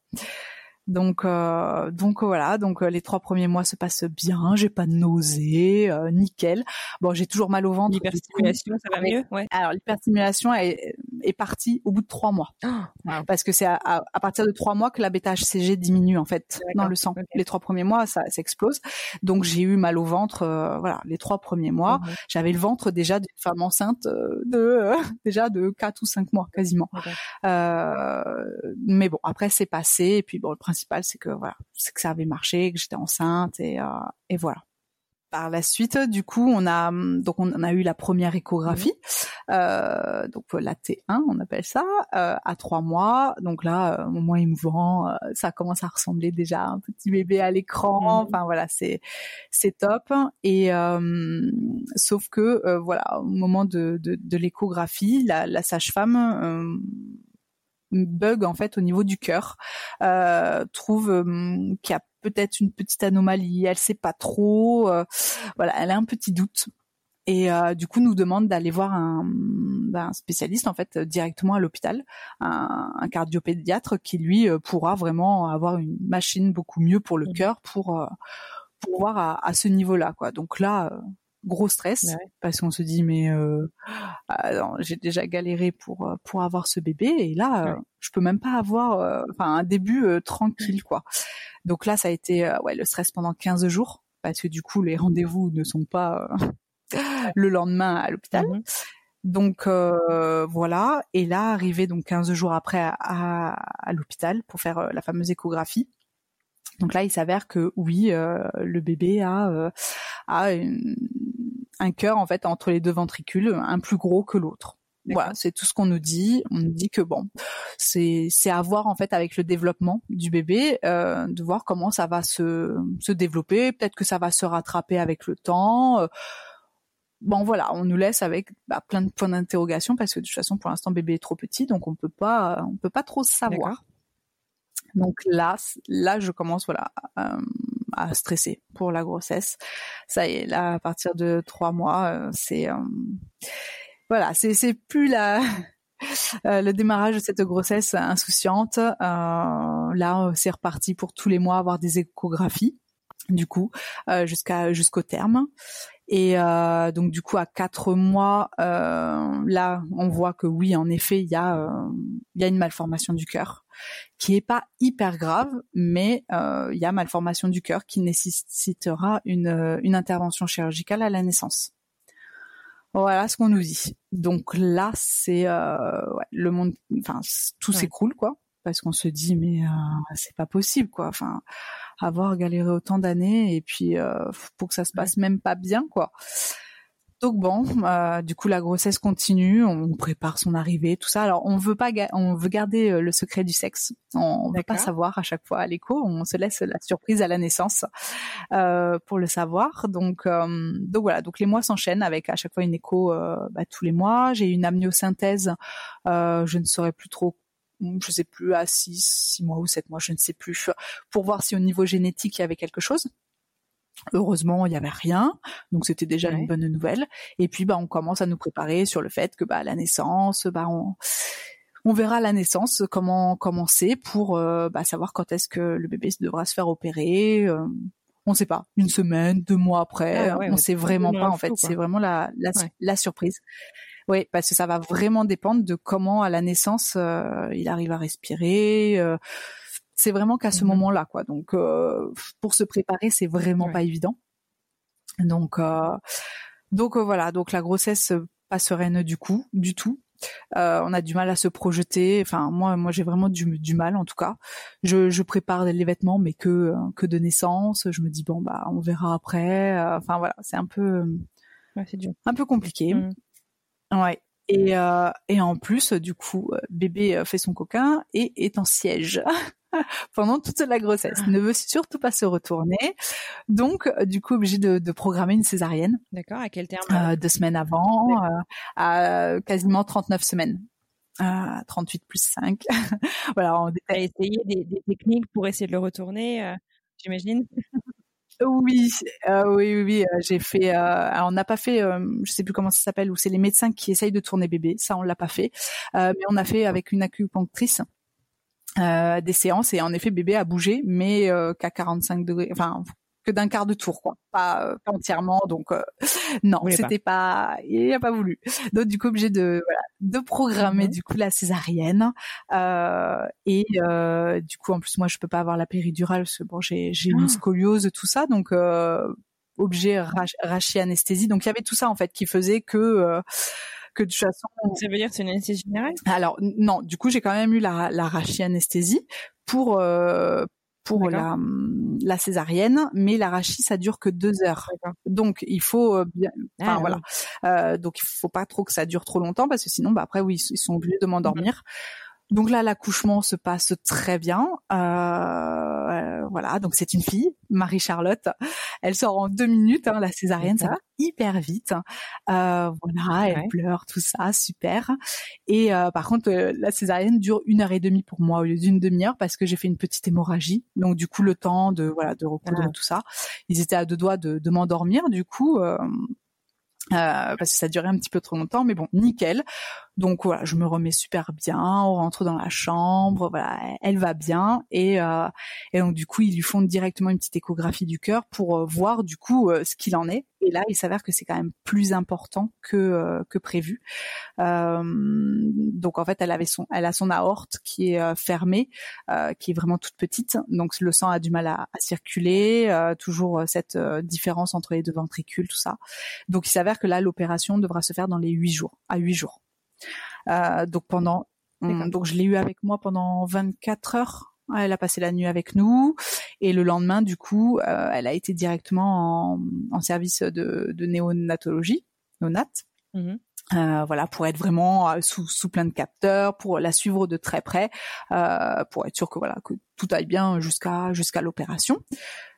Donc euh, donc voilà, donc euh, les trois premiers mois se passent bien, j'ai pas de nausées, euh, nickel. Bon, j'ai toujours mal au ventre. L'hyperstimulation, ça va mieux, ouais. Alors l'hyperstimulation est, est partie au bout de trois mois, parce que c'est à, à, partir de trois mois que la bêta HCG diminue en fait dans le sang. Les trois premiers mois, ça s'explose. Donc j'ai eu mal au ventre, voilà, les trois premiers mois. Mhm. J'avais le ventre déjà d'une femme enceinte de déjà de quatre ou cinq mois quasiment. mais bon, après c'est passé et puis bon le principal, c'est que voilà, c'est que ça avait marché, que j'étais enceinte et, euh, et voilà. Par la suite, du coup, on a donc on a eu la première échographie, euh, donc la T1, on appelle ça, euh, à trois mois. Donc là, au moment émouvant, ça commence à ressembler déjà à un petit bébé à l'écran. Mhm. Enfin voilà, c'est c'est top. Et sauf que voilà, au moment de de, l'échographie, la, la sage-femme bug en fait au niveau du cœur, euh, trouve euh, qu'il y a peut-être une petite anomalie, elle sait pas trop, euh, voilà, elle a un petit doute et du coup nous demande d'aller voir un, ben, spécialiste en fait directement à l'hôpital, un, un, cardiopédiatre qui lui pourra vraiment avoir une machine beaucoup mieux pour le mmh. cœur pour pour voir à, à ce niveau-là quoi. Donc là gros stress bah parce qu'on se dit mais euh, ah, j'ai déjà galéré pour euh, pour avoir ce bébé et là euh, je peux même pas avoir euh, enfin un début tranquille quoi. Donc là ça a été ouais le stress pendant 15 jours parce que du coup les rendez-vous ne sont pas le lendemain à l'hôpital. Mmh donc voilà et là arrivé donc 15 jours après à, à, à l'hôpital pour faire la fameuse échographie. Donc là, il s'avère que oui, le bébé a, a une, un cœur en fait entre les deux ventricules, un plus gros que l'autre. Voilà, c'est tout ce qu'on nous dit. On nous dit que bon, c'est c'est à voir en fait avec le développement du bébé, euh, de voir comment ça va se se développer. Peut-être que ça va se rattraper avec le temps. Euh, bon voilà, on nous laisse avec bah, plein de points d'interrogation parce que de toute façon pour l'instant bébé est trop petit, donc on peut pas on peut pas trop savoir. Donc là, là, je commence voilà euh, à stresser pour la grossesse. Ça y est, là, à partir de trois mois, euh, c'est euh, voilà, c'est c'est plus la le démarrage de cette grossesse insouciante. là, c'est reparti pour tous les mois avoir des échographies du coup jusqu'à jusqu'au terme et euh, donc du coup à quatre mois, euh, là on voit que oui en effet il y a euh, il y a une malformation du cœur qui est pas hyper grave, mais euh, il y a malformation du cœur qui nécessitera une une intervention chirurgicale à la naissance. Voilà ce qu'on nous dit. Donc là c'est ouais, le monde, enfin tout s'écroule quoi parce qu'on se dit mais c'est pas possible quoi. Enfin avoir galéré autant d'années et puis euh, pour que ça se passe même pas bien quoi. Donc bon, euh, du coup la grossesse continue, on prépare son arrivée, tout ça. Alors on veut pas, on veut garder euh, le secret du sexe. On, veut pas savoir à chaque fois à l'écho. On se laisse la surprise à la naissance euh, pour le savoir. Donc euh, donc voilà, donc les mois s'enchaînent avec à chaque fois une écho bah, tous les mois. J'ai une amniosynthèse, je ne saurais plus trop je sais plus, à 6, 6 mois ou 7 mois, je ne sais plus, pour voir si au niveau génétique il y avait quelque chose. Heureusement, il n'y avait rien, donc c'était déjà une bonne nouvelle. Et puis, bah, on commence à nous préparer sur le fait que, bah, la naissance, bah, on, on verra la naissance comment commencer pour euh, bah, savoir quand est-ce que le bébé devra se faire opérer. Euh, on ne sait pas, une semaine, deux mois après, ah on ne sait vraiment pas en fait. C'est vraiment la, la, la surprise. Oui, parce que ça va vraiment dépendre de comment à la naissance euh, il arrive à respirer. Euh, c'est vraiment qu'à ce mmh moment-là, quoi. Donc, euh, pour se préparer, c'est vraiment pas évident. Donc, donc voilà. Donc la grossesse pas sereine du coup, du tout. on a du mal à se projeter. Enfin, moi, moi, j'ai vraiment du, du, mal, en tout cas. Je, je prépare les vêtements, mais que que de naissance. Je me dis bon bah, on verra après. Enfin voilà, c'est un peu, ouais, c'est dur. un peu compliqué. Mmh. Ouais. Et, euh, et en plus, du coup, bébé fait son coquin et est en siège. pendant toute la grossesse. Ah. Ne veut surtout pas se retourner. Donc, du coup, obligé de, de programmer une césarienne. D'accord. À quel terme? Euh, Deux semaines avant, euh, à quasiment 39 semaines. Euh, 38 plus 5. voilà. On a essayé des, des, techniques pour essayer de le retourner, euh, j'imagine? Oui, euh, oui, oui, oui. Euh, j'ai fait. alors on n'a pas fait. je sais plus comment ça s'appelle. Où c'est les médecins qui essayent de tourner bébé. Ça, on l'a pas fait. mais on a fait avec une acupunctrice euh, des séances et en effet bébé a bougé mais euh, qu'à 45 degrés enfin que d'un quart de tour quoi pas, euh, pas entièrement donc euh, non c'était pas. il a pas voulu donc du coup obligé de voilà, de programmer mhm. du coup la césarienne et du coup en plus moi je peux pas avoir la péridurale parce que bon j'ai j'ai une ah. scoliose tout ça donc objet rachis anesthésie donc il y avait tout ça en fait qui faisait que que de toute façon. Ça veut dire que c'est une anesthésie générale? Alors non, du coup j'ai quand même eu la, la anesthésie pour euh, pour la, la césarienne, mais l'arachie ça dure que deux heures. Donc il faut euh, bien, enfin ah, voilà, euh, donc il faut pas trop que ça dure trop longtemps parce que sinon bah après oui ils sont obligés de m'endormir. Donc là, l'accouchement se passe très bien. Euh, voilà, donc c'est une fille, Marie-Charlotte. Elle sort en deux minutes. Hein, la césarienne, ça va hyper vite. Euh, voilà, elle pleure, tout ça, super. Et euh, par contre, euh, la césarienne dure une heure et demie pour moi au lieu d'une demi-heure parce que j'ai fait une petite hémorragie. Donc du coup, le temps de voilà de recoudre ah. tout ça. Ils étaient à deux doigts de, de m'endormir. Du coup. Euh, euh, parce que ça durait un petit peu trop longtemps, mais bon, nickel. Donc voilà, je me remets super bien, on rentre dans la chambre, voilà, elle va bien et euh, et donc du coup ils lui font directement une petite échographie du cœur pour euh, voir du coup euh, ce qu'il en est. Et là, il s'avère que c'est quand même plus important que euh, que prévu. donc en fait, elle avait son, elle a son aorte qui est fermée, qui est vraiment toute petite, donc le sang a du mal à, à circuler, toujours cette différence entre les deux ventricules, tout ça. Donc il s'avère que là, l'opération devra se faire dans les huit jours, à huit jours. Euh, donc pendant, donc je l'ai eu avec moi pendant 24 heures. Elle a passé la nuit avec nous et le lendemain, du coup, euh, elle a été directement en, service de, de néonatologie, néonat. Mmh euh, voilà, pour être vraiment sous, sous plein de capteurs, pour la suivre de très près, pour être sûr que voilà que tout aille bien jusqu'à jusqu'à l'opération.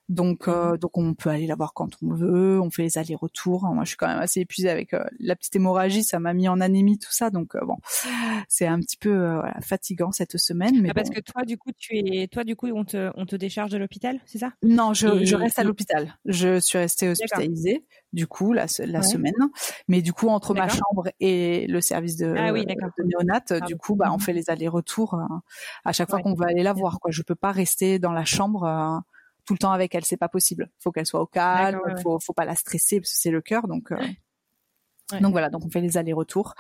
Donc, euh, mhm. donc on peut aller la voir quand on veut. On fait les allers-retours. Moi, je suis quand même assez épuisée avec euh, la petite hémorragie. Ça m'a mis en anémie tout ça. Donc euh, bon, c'est un petit peu voilà, fatigant cette semaine. Mais ah, parce que toi, du coup, tu es, toi, du coup, on te, on te décharge de l'hôpital, c'est ça? Non, je, je reste à l'hôpital. Je suis restée hospitalisée du coup la, la semaine. Mais du coup entre ma chambre et le service de, ah, oui, de néonat, du coup bah on mhm. fait les allers-retours à chaque fois qu'on va aller la voir. Quoi, je peux pas rester dans la chambre tout le temps avec elle, c'est pas possible. Faut qu'elle soit au calme, faut, faut pas la stresser parce que c'est le cœur, donc. Euh, donc voilà, donc on fait les allers-retours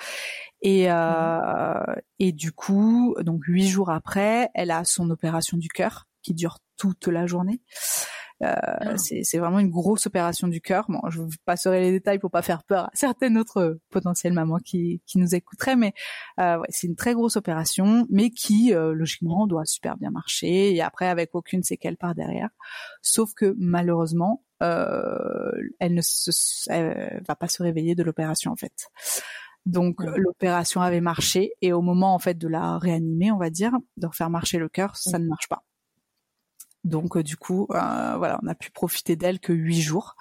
et euh, et du coup, donc huit jours après, elle a son opération du cœur qui dure toute la journée. Euh, ah. C'est vraiment une grosse opération du cœur. Bon, je vous passerai les détails pour pas faire peur à certaines autres potentielles mamans qui, qui nous écouteraient, mais euh, ouais, c'est une très grosse opération, mais qui euh, logiquement doit super bien marcher et après avec aucune séquelle par derrière. Sauf que malheureusement, euh, elle ne se, elle va pas se réveiller de l'opération en fait. Donc l'opération avait marché et au moment en fait de la réanimer, on va dire, de refaire marcher le cœur, ça ne marche pas. Donc euh, du coup, euh, voilà, on a pu profiter d'elle que huit jours.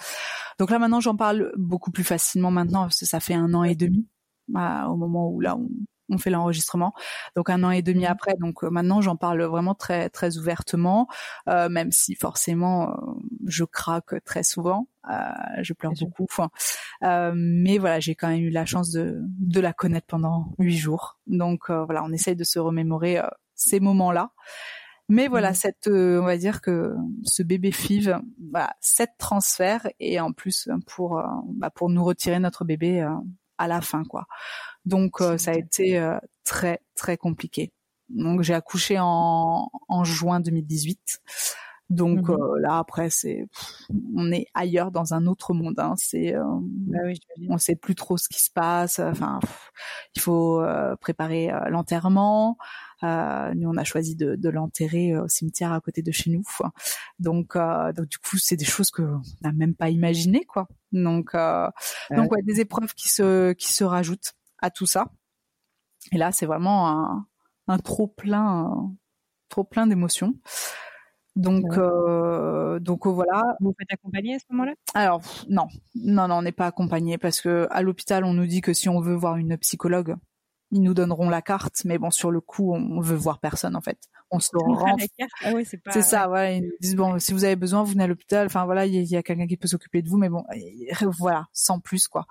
Donc là maintenant, j'en parle beaucoup plus facilement maintenant parce que ça fait un an et demi bah, au moment où là on, fait l'enregistrement. Donc un an et demi après, donc euh, maintenant j'en parle vraiment très très ouvertement, même si forcément je craque très souvent, je pleure beaucoup. mais voilà, j'ai quand même eu la chance de de la connaître pendant huit jours. Donc voilà, on essaye de se remémorer ces moments-là. Mais voilà, mmh. cette, euh, on va dire que ce bébé FIV, voilà, sept transferts et en plus pour euh, bah, pour nous retirer notre bébé euh, à la fin, quoi. Donc ça a été très très compliqué. Donc j'ai accouché en, en juin 2018. Donc mmh là après c'est on est ailleurs dans un autre monde. Hein. C'est bah oui, on sait plus trop ce qui se passe. Enfin il faut préparer l'enterrement. Euh, nous, on a choisi de, de l'enterrer euh, au cimetière à côté de chez nous. Donc, euh, donc du coup, c'est des choses que n'a même pas imaginé, quoi. Donc, donc ouais, des épreuves qui se qui se rajoutent à tout ça. Et là, c'est vraiment un, un trop plein, trop plein d'émotions. Donc, euh, donc voilà. Vous faites accompagner à ce moment-là? Alors non, non, non, on n'est pas accompagné parce que à l'hôpital, on nous dit que si on veut voir une psychologue, ils nous donneront la carte, mais bon, sur le coup, on veut voir personne en fait. On se rend. Ah ouais, c'est pas. Ça, ouais. Ils nous disent bon, si vous avez besoin, vous venez à l'hôpital. Enfin voilà, il y, a, quelqu'un qui peut s'occuper de vous, mais bon, voilà, sans plus quoi.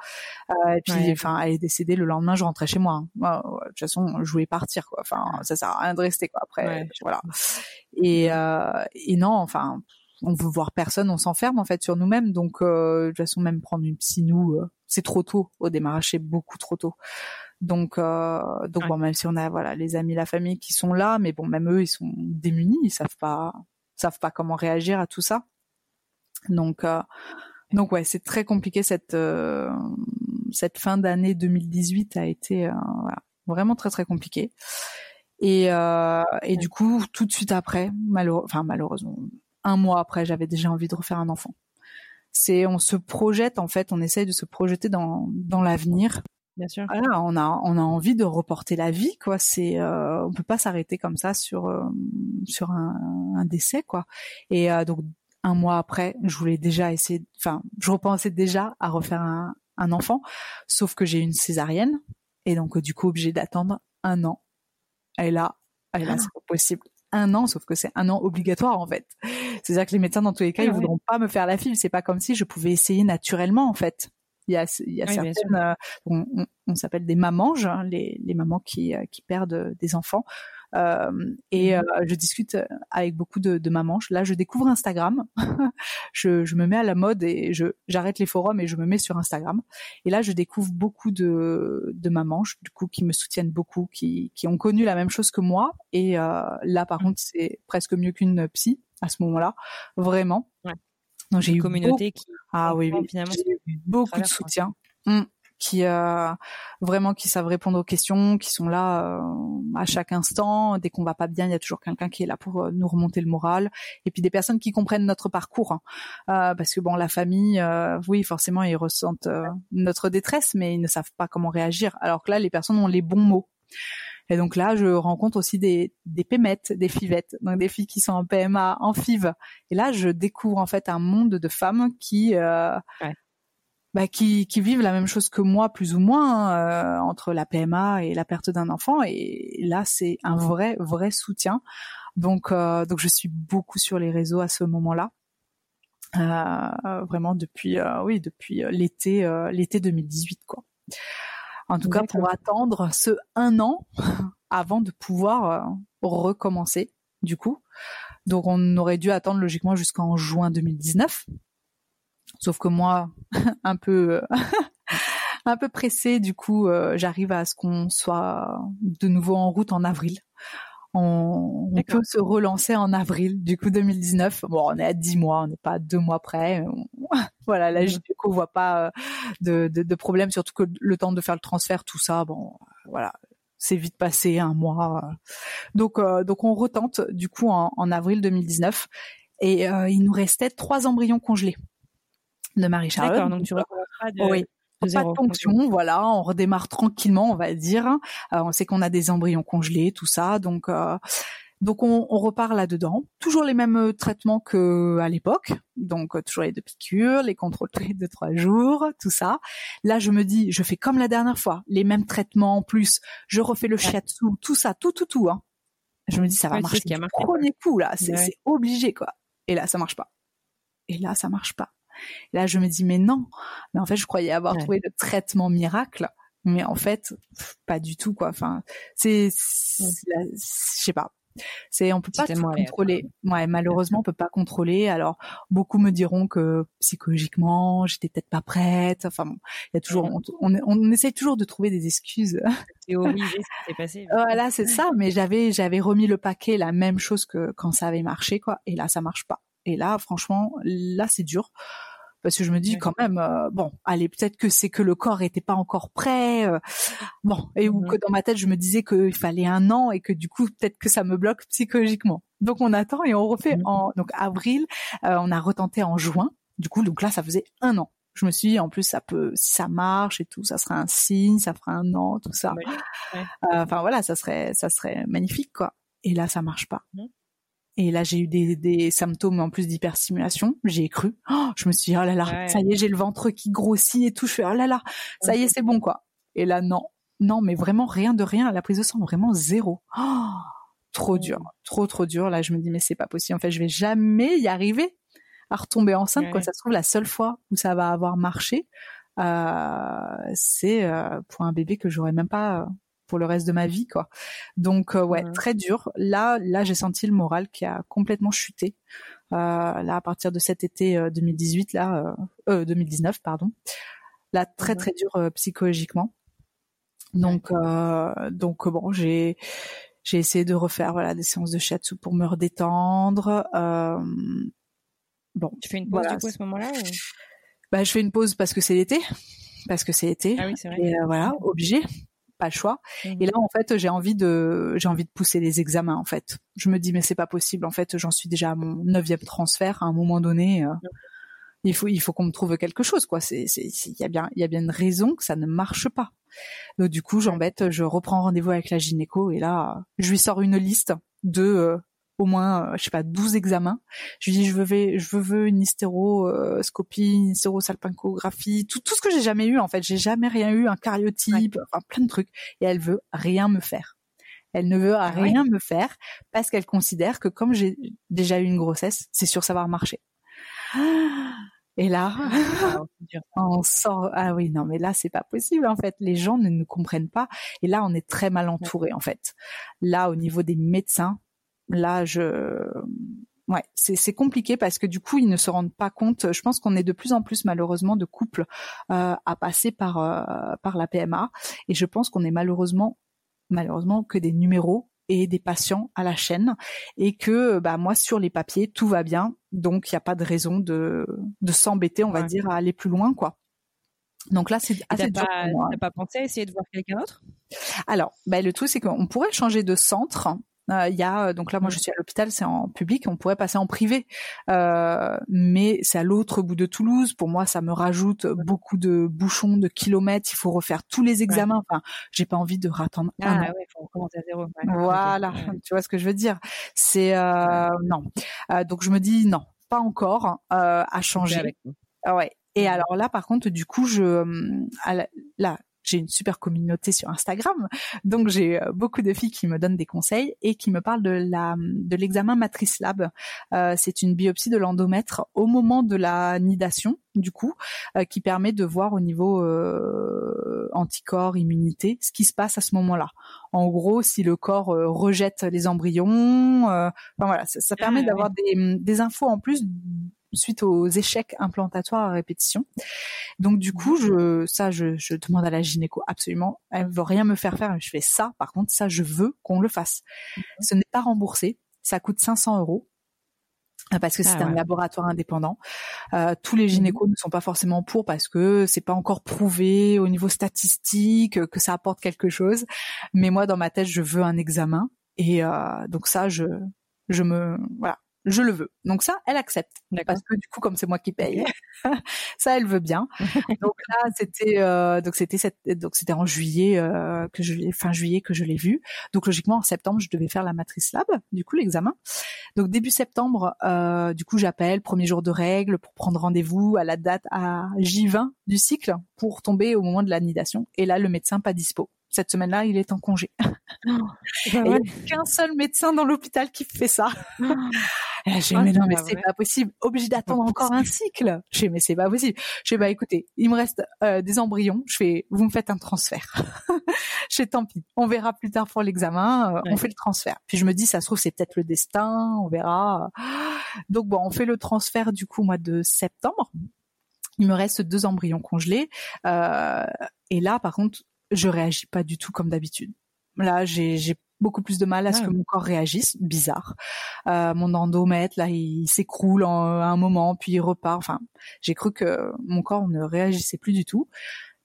Euh, et puis, enfin, elle est décédée le lendemain, je rentrais chez moi. Hein. de toute façon, je voulais partir quoi. Enfin, ça sert à rien de rester quoi. Après, voilà. Et euh, et non, enfin on veut voir personne, on s'enferme en fait sur nous-mêmes. Donc euh, de toute façon, même prendre une psy, nous, euh, c'est trop tôt au démarrage, c'est beaucoup trop tôt. Donc, euh, donc bon, même si on a voilà les amis, la famille qui sont là, mais bon, même eux, ils sont démunis, ils savent pas, savent pas comment réagir à tout ça. Donc, euh, donc ouais, c'est très compliqué cette euh, cette fin d'année 2018 a été voilà, vraiment très très compliqué. Et, et du coup, tout de suite après, malheureux, enfin malheureusement, un mois après, j'avais déjà envie de refaire un enfant. C'est, on se projette en fait, on essaye de se projeter dans dans l'avenir Bien sûr. Voilà, on a on a envie de reporter la vie quoi. C'est euh, on peut pas s'arrêter comme ça sur euh, sur un, un, décès quoi. Et euh, donc un mois après, je voulais déjà essayer. Enfin, je repensais déjà à refaire un, un enfant, sauf que j'ai une césarienne et donc du coup obligé d'attendre un an. Et là, et là c'est pas possible. Un an, sauf que c'est un an obligatoire en fait. C'est-à-dire que les médecins dans tous les cas, ils voudront pas me faire la file. C'est pas comme si je pouvais essayer naturellement en fait. Il y a, il y a certaines, euh, on, on, on s'appelle des mamanges, hein, les, les mamans qui, euh, qui perdent des enfants. Euh, et mmh euh, je discute avec beaucoup de, de mamans. Là, je découvre Instagram. je, je, me mets à la mode et je j'arrête les forums et je me mets sur Instagram. Et là, je découvre beaucoup de, de mamans, du coup, qui me soutiennent beaucoup, qui, qui ont connu la même chose que moi. Et euh, là, par mmh. contre, c'est presque mieux qu'une psy à ce moment-là, vraiment. Ouais. Donc j'ai eu communauté beaucoup... qui ah oui, oui. finalement eu beaucoup de soutien. Mmh. qui euh, vraiment qui savent répondre aux questions, qui sont là euh, à chaque instant. Dès qu'on va pas bien, il y a toujours quelqu'un qui est là pour euh, nous remonter le moral. Et puis des personnes qui comprennent notre parcours, hein. euh, parce que bon, la famille, oui, forcément, ils ressentent notre détresse, mais ils ne savent pas comment réagir. Alors que là, les personnes ont les bons mots. Et donc là, je rencontre aussi des, des pémettes, des fivettes, donc des filles qui sont en PMA, en FIV. Et là, je découvre en fait un monde de femmes qui, euh, ouais. bah, qui, qui vivent la même chose que moi, plus ou moins, euh, entre la PMA et la perte d'un enfant. Et là, c'est un vrai, vrai soutien. Donc, euh, donc je suis beaucoup sur les réseaux à ce moment-là. Euh, vraiment depuis, euh, oui, depuis l'été, l'été 2018, quoi. En tout cas, pour attendre ce un an avant de pouvoir euh, recommencer, du coup. Donc, on aurait dû attendre logiquement jusqu'en juin 2019. Sauf que moi, un peu, un peu pressée, du coup, euh, j'arrive à ce qu'on soit de nouveau en route en avril on, on peut se relancer en avril du coup 2019. Bon, on est à 10 mois, on n'est pas à deux mois près. voilà, là, je, du coup, voit pas euh, de, de, de, problème, surtout que le temps de faire le transfert, tout ça, bon, voilà, c'est vite passé, un mois. Donc, euh, donc on retente du coup en, en avril 2019 et euh, il nous restait trois embryons congelés de Marie-Charlotte. D'accord, donc tu recommenceras de... Oui, pas de ponction, voilà, on redémarre tranquillement, on va dire. Euh, on sait qu'on a des embryons congelés, tout ça, donc euh, donc on, on repart là-dedans. Toujours les mêmes euh, traitements que à l'époque, donc toujours les deux piqûres, les contrôles tous les deux trois jours, tout ça. Là, je me dis, je fais comme la dernière fois, les mêmes traitements en plus. Je refais le shiatsu, tout ça, tout tout tout. Hein. Je me dis, ça va ouais, marcher. Ce premier coup là, c'est ouais. obligé quoi. Et là, ça marche pas. Et là, ça marche pas. Là, je me dis, mais non. Mais en fait, je croyais avoir ouais. trouvé le traitement miracle. Mais en fait, pas du tout, quoi. Enfin, c'est, je sais pas. C'est, on peut pas tout contrôler. Ouais, malheureusement, on peut pas contrôler. Alors, beaucoup me diront que psychologiquement, j'étais peut-être pas prête. Enfin, bon, il y a toujours, on, on, on, essaye toujours de trouver des excuses. C'est obligé, ce qui s'est passé. Voilà, c'est ça. Mais j'avais, j'avais remis le paquet, la même chose que quand ça avait marché, quoi. Et là, ça marche pas. Et là, franchement, là, c'est dur. Parce que je me dis quand même, euh, bon, allez, peut-être que c'est que le corps était pas encore prêt, euh, bon, et ou mmh. que dans ma tête je me disais qu'il fallait un an et que du coup peut-être que ça me bloque psychologiquement. Donc on attend et on refait mmh. en donc avril, euh, on a retenté en juin. Du coup, donc là ça faisait un an. Je me suis dit, en plus, ça peut, si ça marche et tout, ça serait un signe, ça ferait un an, tout ça. Enfin voilà, ça serait, ça serait magnifique, quoi. Et là, ça marche pas. Et là, j'ai eu des, des symptômes en plus d'hyperstimulation. J'ai cru. Oh, je me suis dit, oh là là, ça y est, j'ai le ventre qui grossit et tout. Je fais, oh là là, ça y est, c'est bon, quoi. Et là, non. Non, mais vraiment rien de rien. La prise de sang, vraiment zéro. Oh, trop dur. Trop, trop dur. Là, je me dis, mais c'est pas possible. En fait, je vais jamais y arriver à retomber enceinte. Quoi. Ça se trouve, la seule fois où ça va avoir marché, euh, c'est euh, pour un bébé que j'aurais même pas pour le reste de ma vie quoi. Donc euh, ouais, très dur. Là là j'ai senti le moral qui a complètement chuté. Euh, là à partir de cet été 2018 là euh, 2019 pardon. Là très très dur psychologiquement. Donc donc bon, j'ai j'ai essayé de refaire voilà des séances de shiatsu pour me redétendre. bon, tu fais une pause du coup à ce moment-là Bah je fais une pause parce que c'est l'été parce que c'est l'été. Ah oui, c'est vrai. Et voilà, obligé pas le choix. Mmh. Et là, en fait, j'ai envie de, j'ai envie de pousser les examens. En fait, je me dis mais c'est pas possible. En fait, j'en suis déjà à mon neuvième transfert. À un moment donné, euh, mmh. il faut, il faut qu'on me trouve quelque chose, quoi. C'est, c'est, il y a bien, il y a bien une raison que ça ne marche pas. Donc du coup, j'embête, je reprends rendez-vous avec la gynéco et là, je lui sors une liste de euh, au moins, euh, je sais pas, 12 examens. Je lui dis, je veux, je veux une hystéroscopie, une hystérosalpingographie, tout, tout ce que j'ai jamais eu, en fait. J'ai jamais rien eu, un cariotype, enfin, plein de trucs. Et elle veut rien me faire. Elle ne veut ah rien me faire parce qu'elle considère que comme j'ai déjà eu une grossesse, c'est sûr ça va marcher. Et là, ah, on sort. Ah oui, non, mais là, c'est pas possible en fait. Les gens ne nous comprennent pas. Et là, on est très mal entouré en fait. Là, au niveau des médecins, là, je, ouais, c'est compliqué parce que du coup, ils ne se rendent pas compte. Je pense qu'on est de plus en plus malheureusement de couples euh, à passer par euh, par la PMA, et je pense qu'on est malheureusement malheureusement que des numéros et des patients à la chaîne et que bah moi sur les papiers tout va bien donc il n'y a pas de raison de de s'embêter on va dire à aller plus loin quoi donc là, c'est assez dur. Pas, T'as pas pensé à essayer de voir quelqu'un d'autre? Alors, bah, le truc, c'est qu'on pourrait changer de centre. Euh, il y a donc là moi je suis à l'hôpital, c'est en public, on pourrait passer en privé, euh, mais c'est à l'autre bout de Toulouse. Pour moi, ça me rajoute beaucoup de bouchons, de kilomètres. Il faut refaire tous les examens. Enfin, j'ai pas envie de rattendre. Ah ouais, faut recommencer à zéro. Voilà, tu vois ce que je veux dire. C'est euh, non. Euh, donc je me dis non, pas encore euh, à changer. Ah ouais. Et alors là, par contre, du coup, je hum, là, j'ai une super communauté sur Instagram, donc j'ai euh, beaucoup de filles qui me donnent des conseils et qui me parlent de la de l'examen Matrice Lab. Euh, c'est une biopsie de l'endomètre au moment de la nidation, du coup, euh, qui permet de voir au niveau euh, anticorps, immunité, ce qui se passe à ce moment-là. En gros, si le corps rejette les embryons, enfin voilà, ça, ça permet ah d'avoir des, des infos en plus suite aux échecs implantatoires à répétition. Donc du coup, je, ça, je, je demande à la gynéco absolument. Elle veut rien me faire faire. Je fais ça. Par contre, ça, je veux qu'on le fasse. Ce n'est pas remboursé. Ça coûte 500 euros euh, parce que c'est ah un laboratoire indépendant. Euh, tous les mhm. gynécos ne sont pas forcément pour parce que c'est pas encore prouvé au niveau statistique que ça apporte quelque chose. Mais moi, dans ma tête, je veux un examen et euh, donc ça, je je me voilà, je le veux. Donc ça, elle accepte. Parce que du coup, comme c'est moi qui paye, ça, elle veut bien. donc là, c'était euh, donc c'était donc c'était en juillet euh, que je fin juillet que je l'ai vu. Donc logiquement, en septembre, je devais faire la matrice lab, du coup l'examen. Donc début septembre, euh, du coup, j'appelle premier jour de règle pour prendre rendez-vous à la date à J20 du cycle pour tomber au moment de l'anidation. Et là, le médecin pas dispo cette semaine-là, il est en congé. Oh, il n'y a qu'un seul médecin dans l'hôpital qui fait ça. J'ai mais non, mais c'est pas possible. Obligé d'attendre encore un cycle. J'ai mais c'est pas possible. Je fais bah écoutez, il me reste euh, des embryons. Je fais, vous me faites un transfert. je fais tant pis. On verra plus tard pour l'examen. Euh, on fait le transfert. Puis je me dis, ça se trouve c'est peut-être le destin. On verra. Donc bon, on fait le transfert du coup au mois de septembre. Il me reste deux embryons congelés. Euh, et là, par contre, je réagis pas du tout comme d'habitude. Là, j'ai beaucoup plus de mal à ce que mon corps réagisse, bizarre. Euh, mon endomètre, là, il s'écroule à un moment, puis il repart. Enfin, j'ai cru que mon corps ne réagissait plus du tout.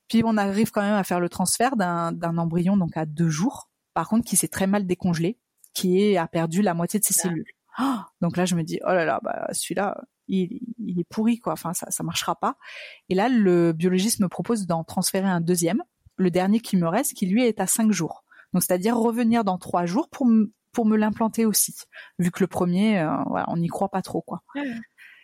Puis on arrive quand même à faire le transfert d'un embryon donc à deux jours, par contre qui s'est très mal décongelé, qui a perdu la moitié de ses cellules. donc là, je me dis, oh là là, bah celui-là, il, il est pourri quoi. Enfin, ça, ça marchera pas. Et là, le biologiste me propose d'en transférer un deuxième, le dernier qui me reste, qui lui est à cinq jours. Donc, c'est-à-dire revenir dans trois jours pour pour me l'implanter aussi, vu que le premier, euh, voilà, on n'y croit pas trop quoi.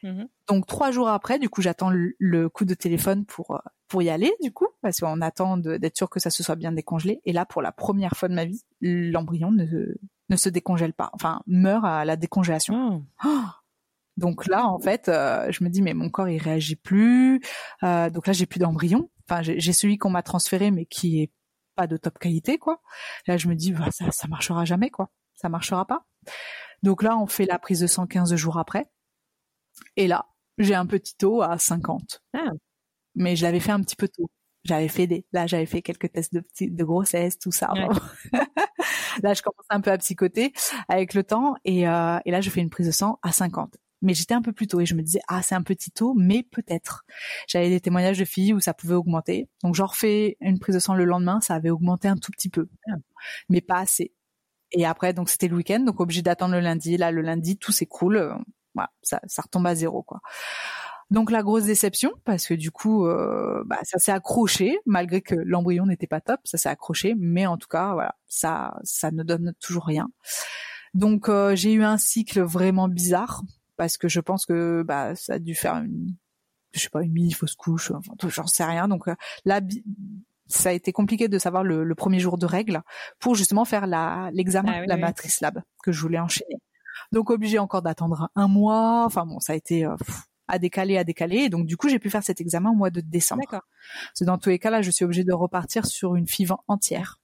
Mhm. Donc trois jours après, du coup, j'attends le, coup de téléphone pour euh, pour y aller, du coup, parce qu'on attend d'être sûr que ça se soit bien décongelé. Et là, pour la première fois de ma vie, l'embryon ne, ne se décongèle pas, enfin meurt à la décongélation. Oh donc là, en fait, euh, je me dis mais mon corps il réagit plus. Euh, donc là, j'ai plus d'embryon. Enfin, j'ai celui qu'on m'a transféré, mais qui est pas de top qualité, quoi. Là, je me dis bah, ça, ça marchera jamais, quoi. Ça marchera pas. Donc là, on fait la prise de 115 jours après. Et là, j'ai un petit taux à 50. Ah. Mais je l'avais fait un petit peu tôt. J'avais fait des, là, j'avais fait quelques tests de, de grossesse, tout ça. là, je commence un peu à psychoter avec le temps. Et, euh, et là, je fais une prise de sang à 50 mais j'étais un peu plus tôt et je me disais ah c'est un petit taux mais peut-être. J'avais des témoignages de filles où ça pouvait augmenter. Donc j'en refais une prise de sang le lendemain ça avait augmenté un tout petit peu. Mais pas assez. Et après donc c'était le week-end donc obligé d'attendre le lundi. Là le lundi tout s'écroule voilà, ça, ça retombe à zéro quoi. Donc la grosse déception parce que du coup euh, bah, ça s'est accroché malgré que l'embryon n'était pas top, ça s'est accroché, mais en tout cas voilà ça ça ne donne toujours rien. Donc euh, j'ai eu un cycle vraiment bizarre parce que je pense que bah ça a dû faire une je sais pas une mini fausse couche, enfin j'en sais rien. Donc euh, là ça a été compliqué de savoir le, premier jour de règle pour justement faire la l'examen ah de la matrice lab que je voulais enchaîner. Donc obligé encore d'attendre un mois. Enfin bon, ça a été euh, à décaler, à décaler. Et donc du coup, j'ai pu faire cet examen au mois de décembre. C'est dans tous les cas là, je suis obligée de repartir sur une FIV entière.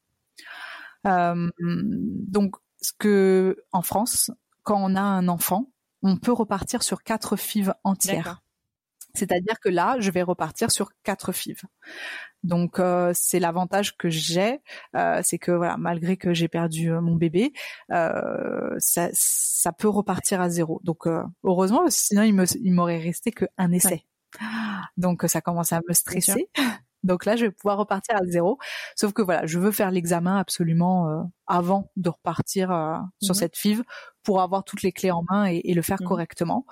Euh, donc ce que en France, quand on a un enfant, on peut repartir sur quatre FIV entières. C'est-à-dire que là, je vais repartir sur quatre FIV. Donc euh, c'est l'avantage que j'ai, euh, c'est que voilà, malgré que j'ai perdu euh, mon bébé, ça, ça peut repartir à zéro. Donc heureusement, sinon il me il m'aurait resté qu'un essai. Donc ça commence à me stresser. Donc là, je vais pouvoir repartir à zéro. Sauf que voilà, je veux faire l'examen absolument avant de repartir sur mmh cette FIV pour avoir toutes les clés en main et, le faire mmh correctement.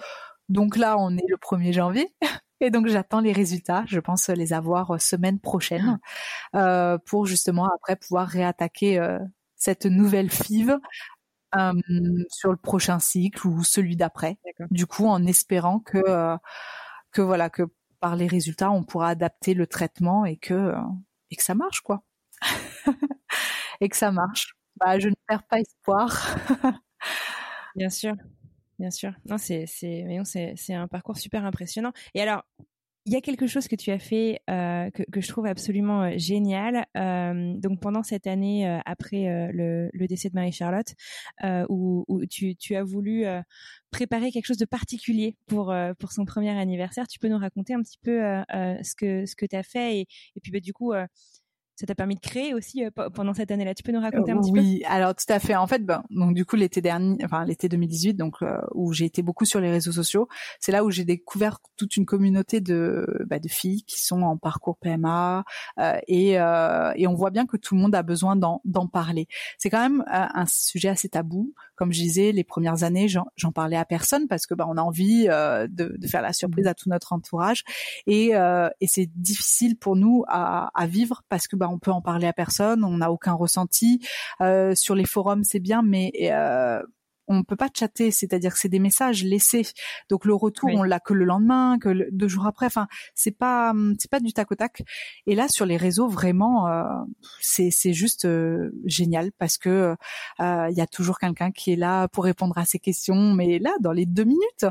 Donc là, on est le 1er janvier. Et donc j'attends les résultats. Je pense les avoir euh, semaine prochaine euh, pour justement après pouvoir réattaquer euh, cette nouvelle FIV sur le prochain cycle ou celui d'après. Du coup, en espérant que que voilà que par les résultats, on pourra adapter le traitement et que et que ça marche quoi. et que ça marche. Bah, je ne perds pas espoir. Bien sûr. Bien sûr. Non, c'est c'est c'est un parcours super impressionnant. Et alors, il y a quelque chose que tu as fait euh, que, je trouve absolument euh, génial. Euh, donc pendant cette année après le, décès de Marie-Charlotte, où, tu, as voulu préparer quelque chose de particulier pour son premier anniversaire, tu peux nous raconter un petit peu ce que tu as fait et, et puis bah, du coup ça t'a permis de créer aussi euh, pendant cette année-là. Tu peux nous raconter un petit peu? Oui, alors tout à fait. En fait, ben, donc du coup l'été dernier, enfin l'été 2018, donc euh, où j'ai été beaucoup sur les réseaux sociaux, c'est là où j'ai découvert toute une communauté de bah, de filles qui sont en parcours PMA euh, et et on voit bien que tout le monde a besoin d'en d'en parler. C'est quand même un sujet assez tabou. Comme je disais, les premières années, j'en parlais à personne parce que bah, on a envie de, de faire la surprise mmh. à tout notre entourage et et c'est difficile pour nous à, à vivre parce que bah, on peut en parler à personne, on n'a aucun ressenti. Euh, sur les forums, c'est bien, mais euh, on peut pas chatter, c'est-à-dire que c'est des messages laissés. Donc le retour, on l'a que le lendemain, que deux jours après. Enfin, c'est pas c'est pas du tac au tac. Et là, sur les réseaux, vraiment, euh, c'est c'est juste euh, génial parce que il euh, y a toujours quelqu'un qui est là pour répondre à ces questions, mais là, dans les deux minutes,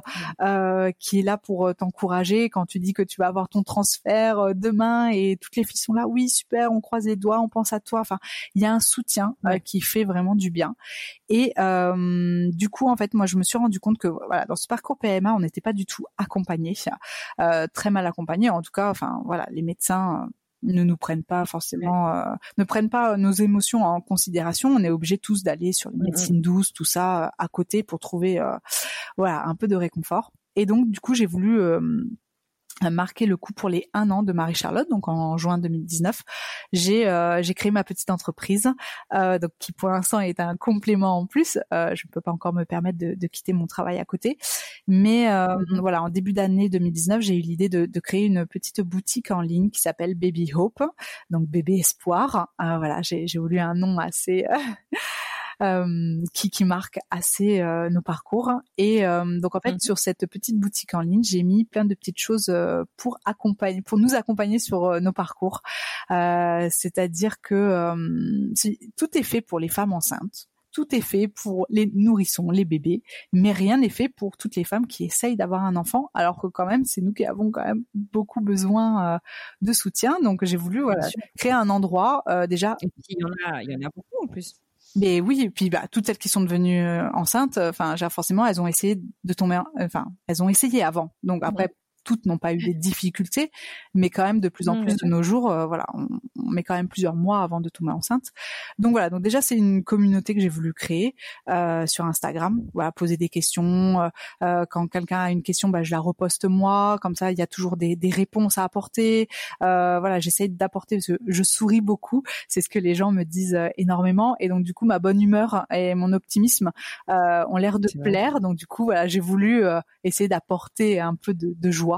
qui est là pour t'encourager quand tu dis que tu vas avoir ton transfert demain et toutes les filles sont là. Oui, super, on croise les doigts, on pense à toi. Enfin, il y a un soutien qui fait vraiment du bien. Et du coup, en fait, moi, je me suis rendu compte que voilà, dans ce parcours PMA, on n'était pas du tout accompagné, euh, très mal accompagné. En tout cas, enfin, voilà, les médecins euh, ne nous prennent pas forcément, euh, ne prennent pas nos émotions en considération. On est obligé tous d'aller sur les médecines douces, tout ça à côté pour trouver, voilà, un peu de réconfort. Et donc, du coup, j'ai voulu marqué le coup pour les un an de Marie-Charlotte, donc en juin 2019, j'ai euh, j'ai créé ma petite entreprise, euh, donc qui pour l'instant est un complément en plus. Euh, je ne peux pas encore me permettre de, de, quitter mon travail à côté, mais euh, mm-hmm. voilà, en début d'année 2019, j'ai eu l'idée de, de, créer une petite boutique en ligne qui s'appelle Baby Hope, donc bébé espoir. voilà, j'ai voulu un nom assez euh, qui, qui marque assez euh, nos parcours. Et euh, donc en fait, mhm. sur cette petite boutique en ligne, j'ai mis plein de petites choses pour accompagner, pour nous accompagner sur nos parcours. C'est-à-dire que tout est fait pour les femmes enceintes tout est fait pour les nourrissons, les bébés, mais rien n'est fait pour toutes les femmes qui essayent d'avoir un enfant, alors que quand même, c'est nous qui avons quand même beaucoup besoin de soutien. Donc j'ai voulu voilà, créer un endroit déjà. Et puis il y en a, il y en a beaucoup en plus. Mais oui, et puis bah toutes celles qui sont devenues euh, enceintes, enfin, forcément, elles ont essayé de tomber, enfin, elles ont essayé avant. Donc après, toutes n'ont pas eu des difficultés, mais quand même de plus en mmh, plus de nos jours, euh, voilà, on, met quand même plusieurs mois avant de tomber enceinte. Donc voilà, donc déjà c'est une communauté que j'ai voulu créer euh, sur Instagram, voilà, poser des questions. Euh, euh quand quelqu'un a une question, bah, je la reposte moi, comme ça il y a toujours des, des réponses à apporter. Euh, voilà, j'essaie d'apporter parce que je souris beaucoup, c'est ce que les gens me disent énormément, et donc du coup ma bonne humeur et mon optimisme ont l'air de plaire. Donc du coup voilà, j'ai voulu essayer d'apporter un peu de, de joie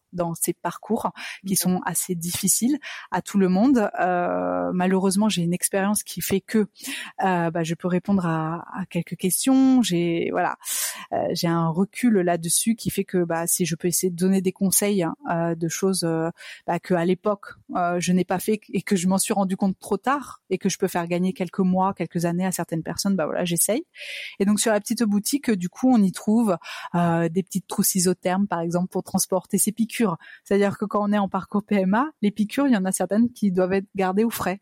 dans ces parcours qui sont assez difficiles à tout le monde. Euh, malheureusement, j'ai une expérience qui fait que euh, bah, je peux répondre à, à quelques questions. J'ai voilà, euh, j'ai un recul là-dessus qui fait que bah, si je peux essayer de donner des conseils euh, de choses euh, bah, que à l'époque je n'ai pas fait et que je m'en suis rendu compte trop tard et que je peux faire gagner quelques mois, quelques années à certaines personnes, bah voilà, j'essaye. Et donc sur la petite boutique, du coup, on y trouve des petites trousses isothermes, par exemple, pour transporter ses piqûres. C'est-à-dire que quand on est en parcours PMA, les piqûres, il y en a certaines qui doivent être gardées au frais,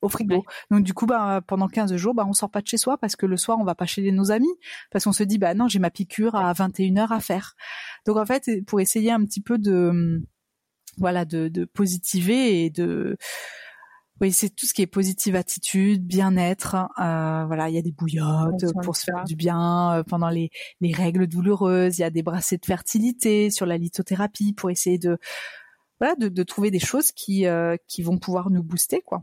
au frigo. Donc du coup, bah, pendant 15 jours, bah, on sort pas de chez soi parce que le soir, on va pas chez nos amis parce qu'on se dit, bah non, j'ai ma piqûre à 21h à faire. Donc en fait, pour essayer un petit peu de, voilà, de, de positiver et de oui, c'est tout ce qui est positive attitude, bien-être. Euh, voilà, il y a des bouillottes pour se faire du bien euh, pendant les, les règles douloureuses. Il y a des brassées de fertilité sur la lithothérapie pour essayer de voilà de, de trouver des choses qui euh, qui vont pouvoir nous booster quoi.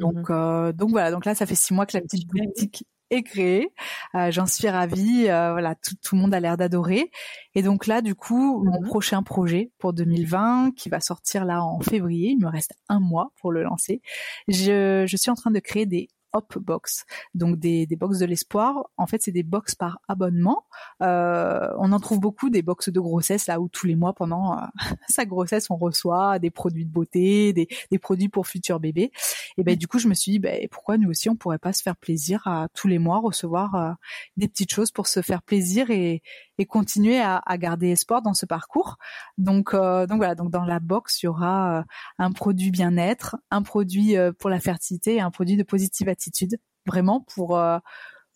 Donc mmh donc voilà, donc là ça fait six mois que la petite boutique est créé. Euh, J'en suis ravie. Euh, voilà, tout, tout, le monde a l'air d'adorer. Et donc là, du coup, mon mhm. prochain projet pour 2020, qui va sortir là en février, il me reste un mois pour le lancer. Je, je suis en train de créer des Hop Box, donc des, des box de l'espoir. En fait, c'est des box par abonnement. Euh, on en trouve beaucoup des box de grossesse là où tous les mois pendant euh, sa grossesse on reçoit des produits de beauté, des, des produits pour futurs bébés. Et ben du coup, je me suis dit ben, pourquoi nous aussi on pourrait pas se faire plaisir à tous les mois recevoir euh, des petites choses pour se faire plaisir et, et continuer à, à, garder espoir dans ce parcours. Donc, euh, donc voilà, donc dans la box, il y aura un produit bien-être, un produit pour la fertilité et un produit de positive attitude, vraiment pour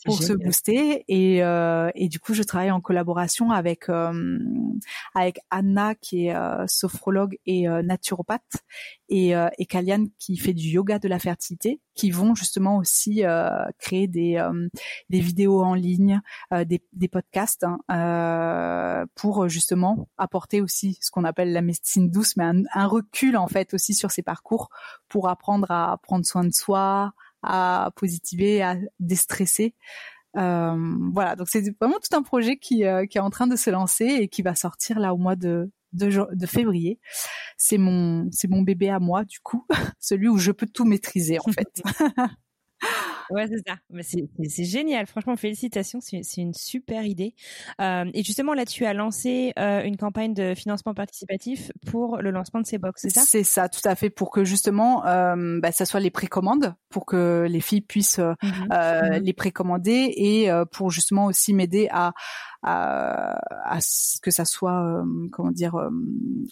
pour se booster. Et, euh, et du coup je travaille en collaboration avec euh, avec Anna qui est euh, sophrologue et euh, naturopathe et euh, et Kalian qui fait du yoga de la fertilité qui vont justement aussi créer des des vidéos en ligne des, des podcasts hein, pour justement apporter aussi ce qu'on appelle la médecine douce mais un, un recul en fait aussi sur ces parcours pour apprendre à prendre soin de soi à positiver, à déstresser. Euh, voilà, donc c'est vraiment tout un projet qui, euh, qui est en train de se lancer et qui va sortir là au mois de, de, de février. C'est mon, c'est mon bébé à moi du coup, celui où je peux tout maîtriser en fait. Ouais, c'est ça. C'est génial. Franchement, félicitations. C'est une super idée. Euh, et justement, là, tu as lancé euh, une campagne de financement participatif pour le lancement de ces box, c'est ça? C'est ça, tout à fait, pour que justement, euh, bah, ça soit les précommandes, pour que les filles puissent euh, mmh mmh les précommander et pour justement aussi m'aider à à, à ce que ça soit euh, comment dire euh,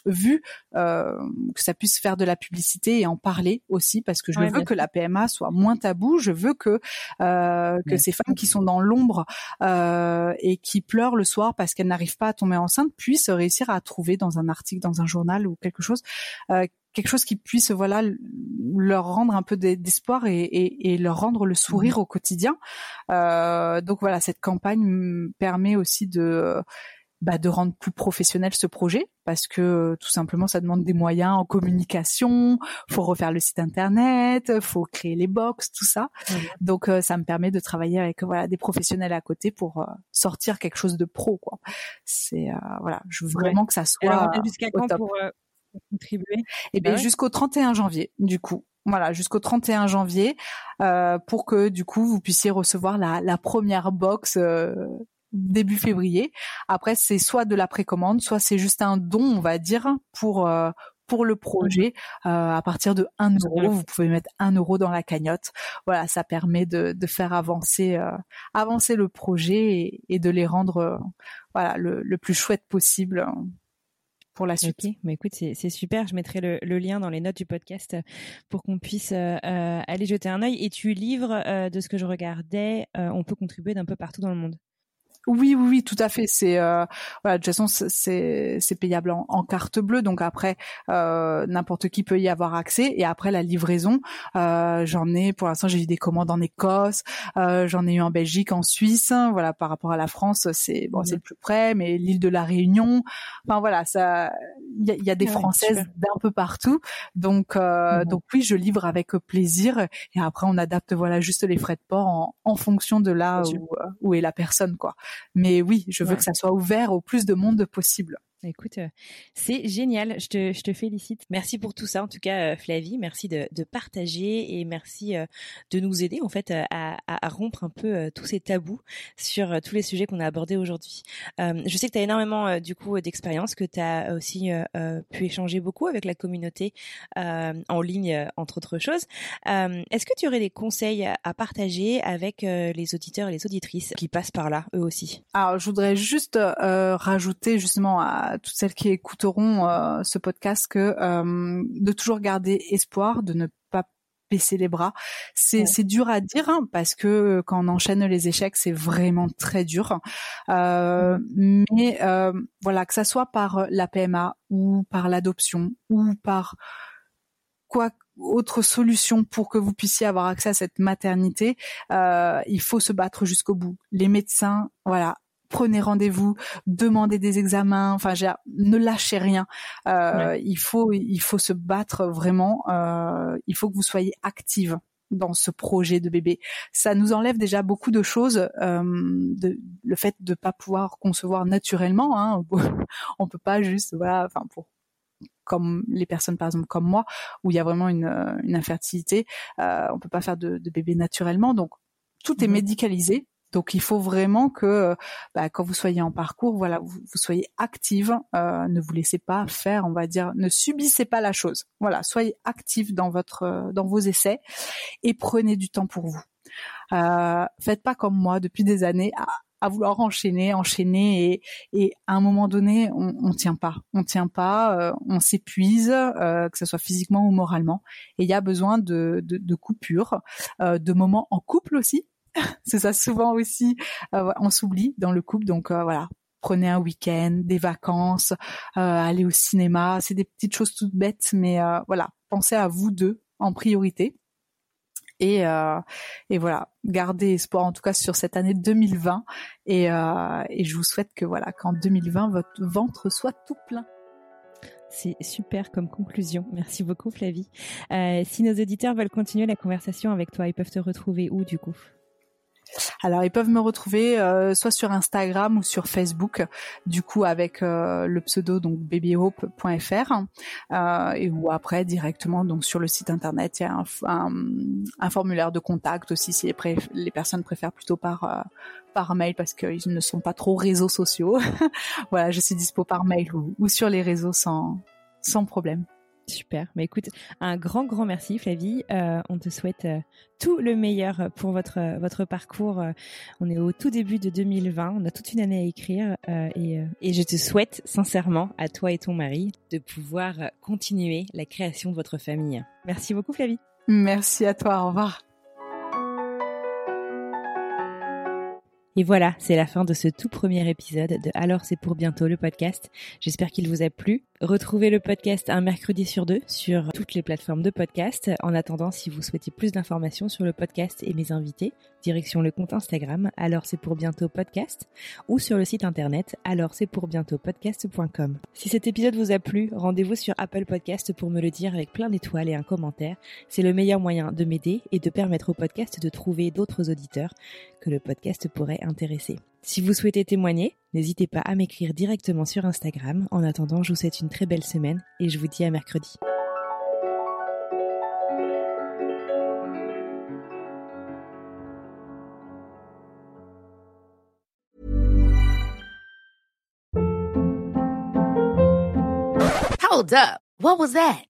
vu, euh, que ça puisse faire de la publicité et en parler aussi parce que je veux que la PMA soit moins tabou. Je veux que que ces femmes qui sont dans l'ombre et qui pleurent le soir parce qu'elles n'arrivent pas à tomber enceinte puissent réussir à trouver dans un article, dans un journal ou quelque chose quelque chose qui puisse voilà leur rendre un peu d'espoir et, et, et, leur rendre le sourire mmh. au quotidien. Euh, donc voilà, cette campagne permet aussi de bah, de rendre plus professionnel ce projet parce que tout simplement ça demande des moyens en communication, faut refaire le site internet, faut créer les box, tout ça. Donc euh, ça me permet de travailler avec voilà des professionnels à côté pour euh, sortir quelque chose de pro quoi. C'est euh, voilà, je veux vraiment que ça soit jusqu'à quand pour, contribuer Et eh bien jusqu'au 31 janvier du coup. Voilà, jusqu'au 31 janvier, pour que du coup vous puissiez recevoir la, la première box début février. Après, c'est soit de la précommande, soit c'est juste un don, on va dire, pour euh, pour le projet. Euh, à partir de 1 euro, vous pouvez mettre 1 euro dans la cagnotte. Voilà, ça permet de, de faire avancer euh, avancer le projet et, de les rendre voilà le, le, plus chouette possible pour la suite. Mais écoute, c'est super. Je mettrai le, le, lien dans les notes du podcast pour qu'on puisse aller jeter un œil. Et tu livres, de ce que je regardais, on peut contribuer d'un peu partout dans le monde. Oui, oui, oui, tout à fait. C'est euh, voilà, de toute façon, c'est c'est payable en, carte bleue, donc après euh, n'importe qui peut y avoir accès. Et après la livraison, euh, j'en ai pour l'instant, j'ai eu des commandes en Écosse, euh, j'en ai eu en Belgique, en Suisse. Voilà, par rapport à la France, c'est bon, c'est le plus près, mais l'île de la Réunion. Enfin voilà, ça, il y a, y a, des Françaises d'un peu partout. Donc euh, donc oui, je livre avec plaisir. Et après, on adapte voilà juste les frais de port en, en fonction de là où, où est la personne, quoi. Mais oui, je veux que ça soit ouvert au plus de monde possible. Écoute, euh, c'est génial. Je te, je te félicite. Merci pour tout ça, en tout cas, euh, Flavie. Merci de, de partager et merci euh, de nous aider, en fait, à, à, rompre un peu tous ces tabous sur tous les sujets qu'on a abordés aujourd'hui. je sais que tu as énormément, du coup, d'expérience, que tu as aussi pu échanger beaucoup avec la communauté en ligne, entre autres choses. Est-ce que tu aurais des conseils à partager avec les auditeurs et les auditrices qui passent par là, eux aussi? Alors, je voudrais juste rajouter justement à toutes celles qui écouteront euh, ce podcast que euh, de toujours garder espoir, de ne pas baisser les bras. C'est c'est dur à dire hein, parce que quand on enchaîne les échecs, c'est vraiment très dur. Euh, mais voilà, que ça soit par la PMA ou par l'adoption ou par quoi autre solution pour que vous puissiez avoir accès à cette maternité, il faut se battre jusqu'au bout. Les médecins, voilà, prenez rendez-vous, demandez des examens, enfin ne lâchez rien. Euh, il faut il faut se battre vraiment. Euh, il faut que vous soyez active dans ce projet de bébé. Ça nous enlève déjà beaucoup de choses, euh, de, le fait de pas pouvoir concevoir naturellement. Hein. On peut pas juste voilà, enfin pour comme les personnes par exemple comme moi où il y a vraiment une, une infertilité, euh, on peut pas faire de, de bébé naturellement. Donc tout est mmh médicalisé donc il faut vraiment que bah, quand vous soyez en parcours, voilà, vous, soyez active, euh, ne vous laissez pas faire, on va dire, ne subissez pas la chose. Voilà, soyez active dans votre euh, dans vos essais et prenez du temps pour vous. Euh, faites pas comme moi depuis des années à, vouloir enchaîner, enchaîner et, à un moment donné, on, on tient pas, on tient pas, euh, on s'épuise, que ce soit physiquement ou moralement. Et il y a besoin de, de, de coupures, de moments en couple aussi c'est ça souvent aussi euh, on s'oublie dans le couple donc euh, voilà. Prenez un week-end des vacances euh, allez au cinéma c'est des petites choses toutes bêtes mais voilà. Pensez à vous deux en priorité. Et, voilà gardez espoir en tout cas sur cette année 2020 et, et je vous souhaite que voilà qu'en 2020 votre ventre soit tout plein. C'est super comme conclusion. Merci beaucoup Flavie. si nos auditeurs veulent continuer la conversation avec toi, ils peuvent te retrouver où du coup? Alors ils peuvent me retrouver euh, soit sur Instagram ou sur Facebook, du coup avec euh, le pseudo donc babyhope.fr euh, et ou après directement donc sur le site internet il y a un, formulaire de contact aussi si les, personnes préfèrent plutôt par par mail parce qu'ils ne sont pas trop réseaux sociaux. voilà, je suis dispo par mail ou, ou sur les réseaux sans sans problème. Super. Mais écoute, un grand, grand merci, Flavie. Euh, on te souhaite euh, tout le meilleur pour votre euh, votre parcours. On est au tout début de 2020. On a toute une année à écrire et, et je te souhaite sincèrement à toi et ton mari de pouvoir continuer la création de votre famille. Merci beaucoup, Flavie. Merci à toi. Au revoir. Et voilà, c'est la fin de ce tout premier épisode de Alors c'est pour bientôt le podcast. J'espère qu'il vous a plu. Retrouvez le podcast un mercredi sur deux sur toutes les plateformes de podcast. En attendant, si vous souhaitez plus d'informations sur le podcast et mes invités, direction le compte Instagram alors c'est pour bientôt podcast ou sur le site internet alors c'est pour bientôt podcast.com. Si cet épisode vous a plu, rendez-vous sur Apple Podcast pour me le dire avec plein d'étoiles et un commentaire. C'est le meilleur moyen de m'aider et de permettre au podcast de trouver d'autres auditeurs que le podcast pourrait intéresser. Si vous souhaitez témoigner, n'hésitez pas à m'écrire directement sur Instagram. En attendant, je vous souhaite une très belle semaine et je vous dis à mercredi. Hold up. What was that?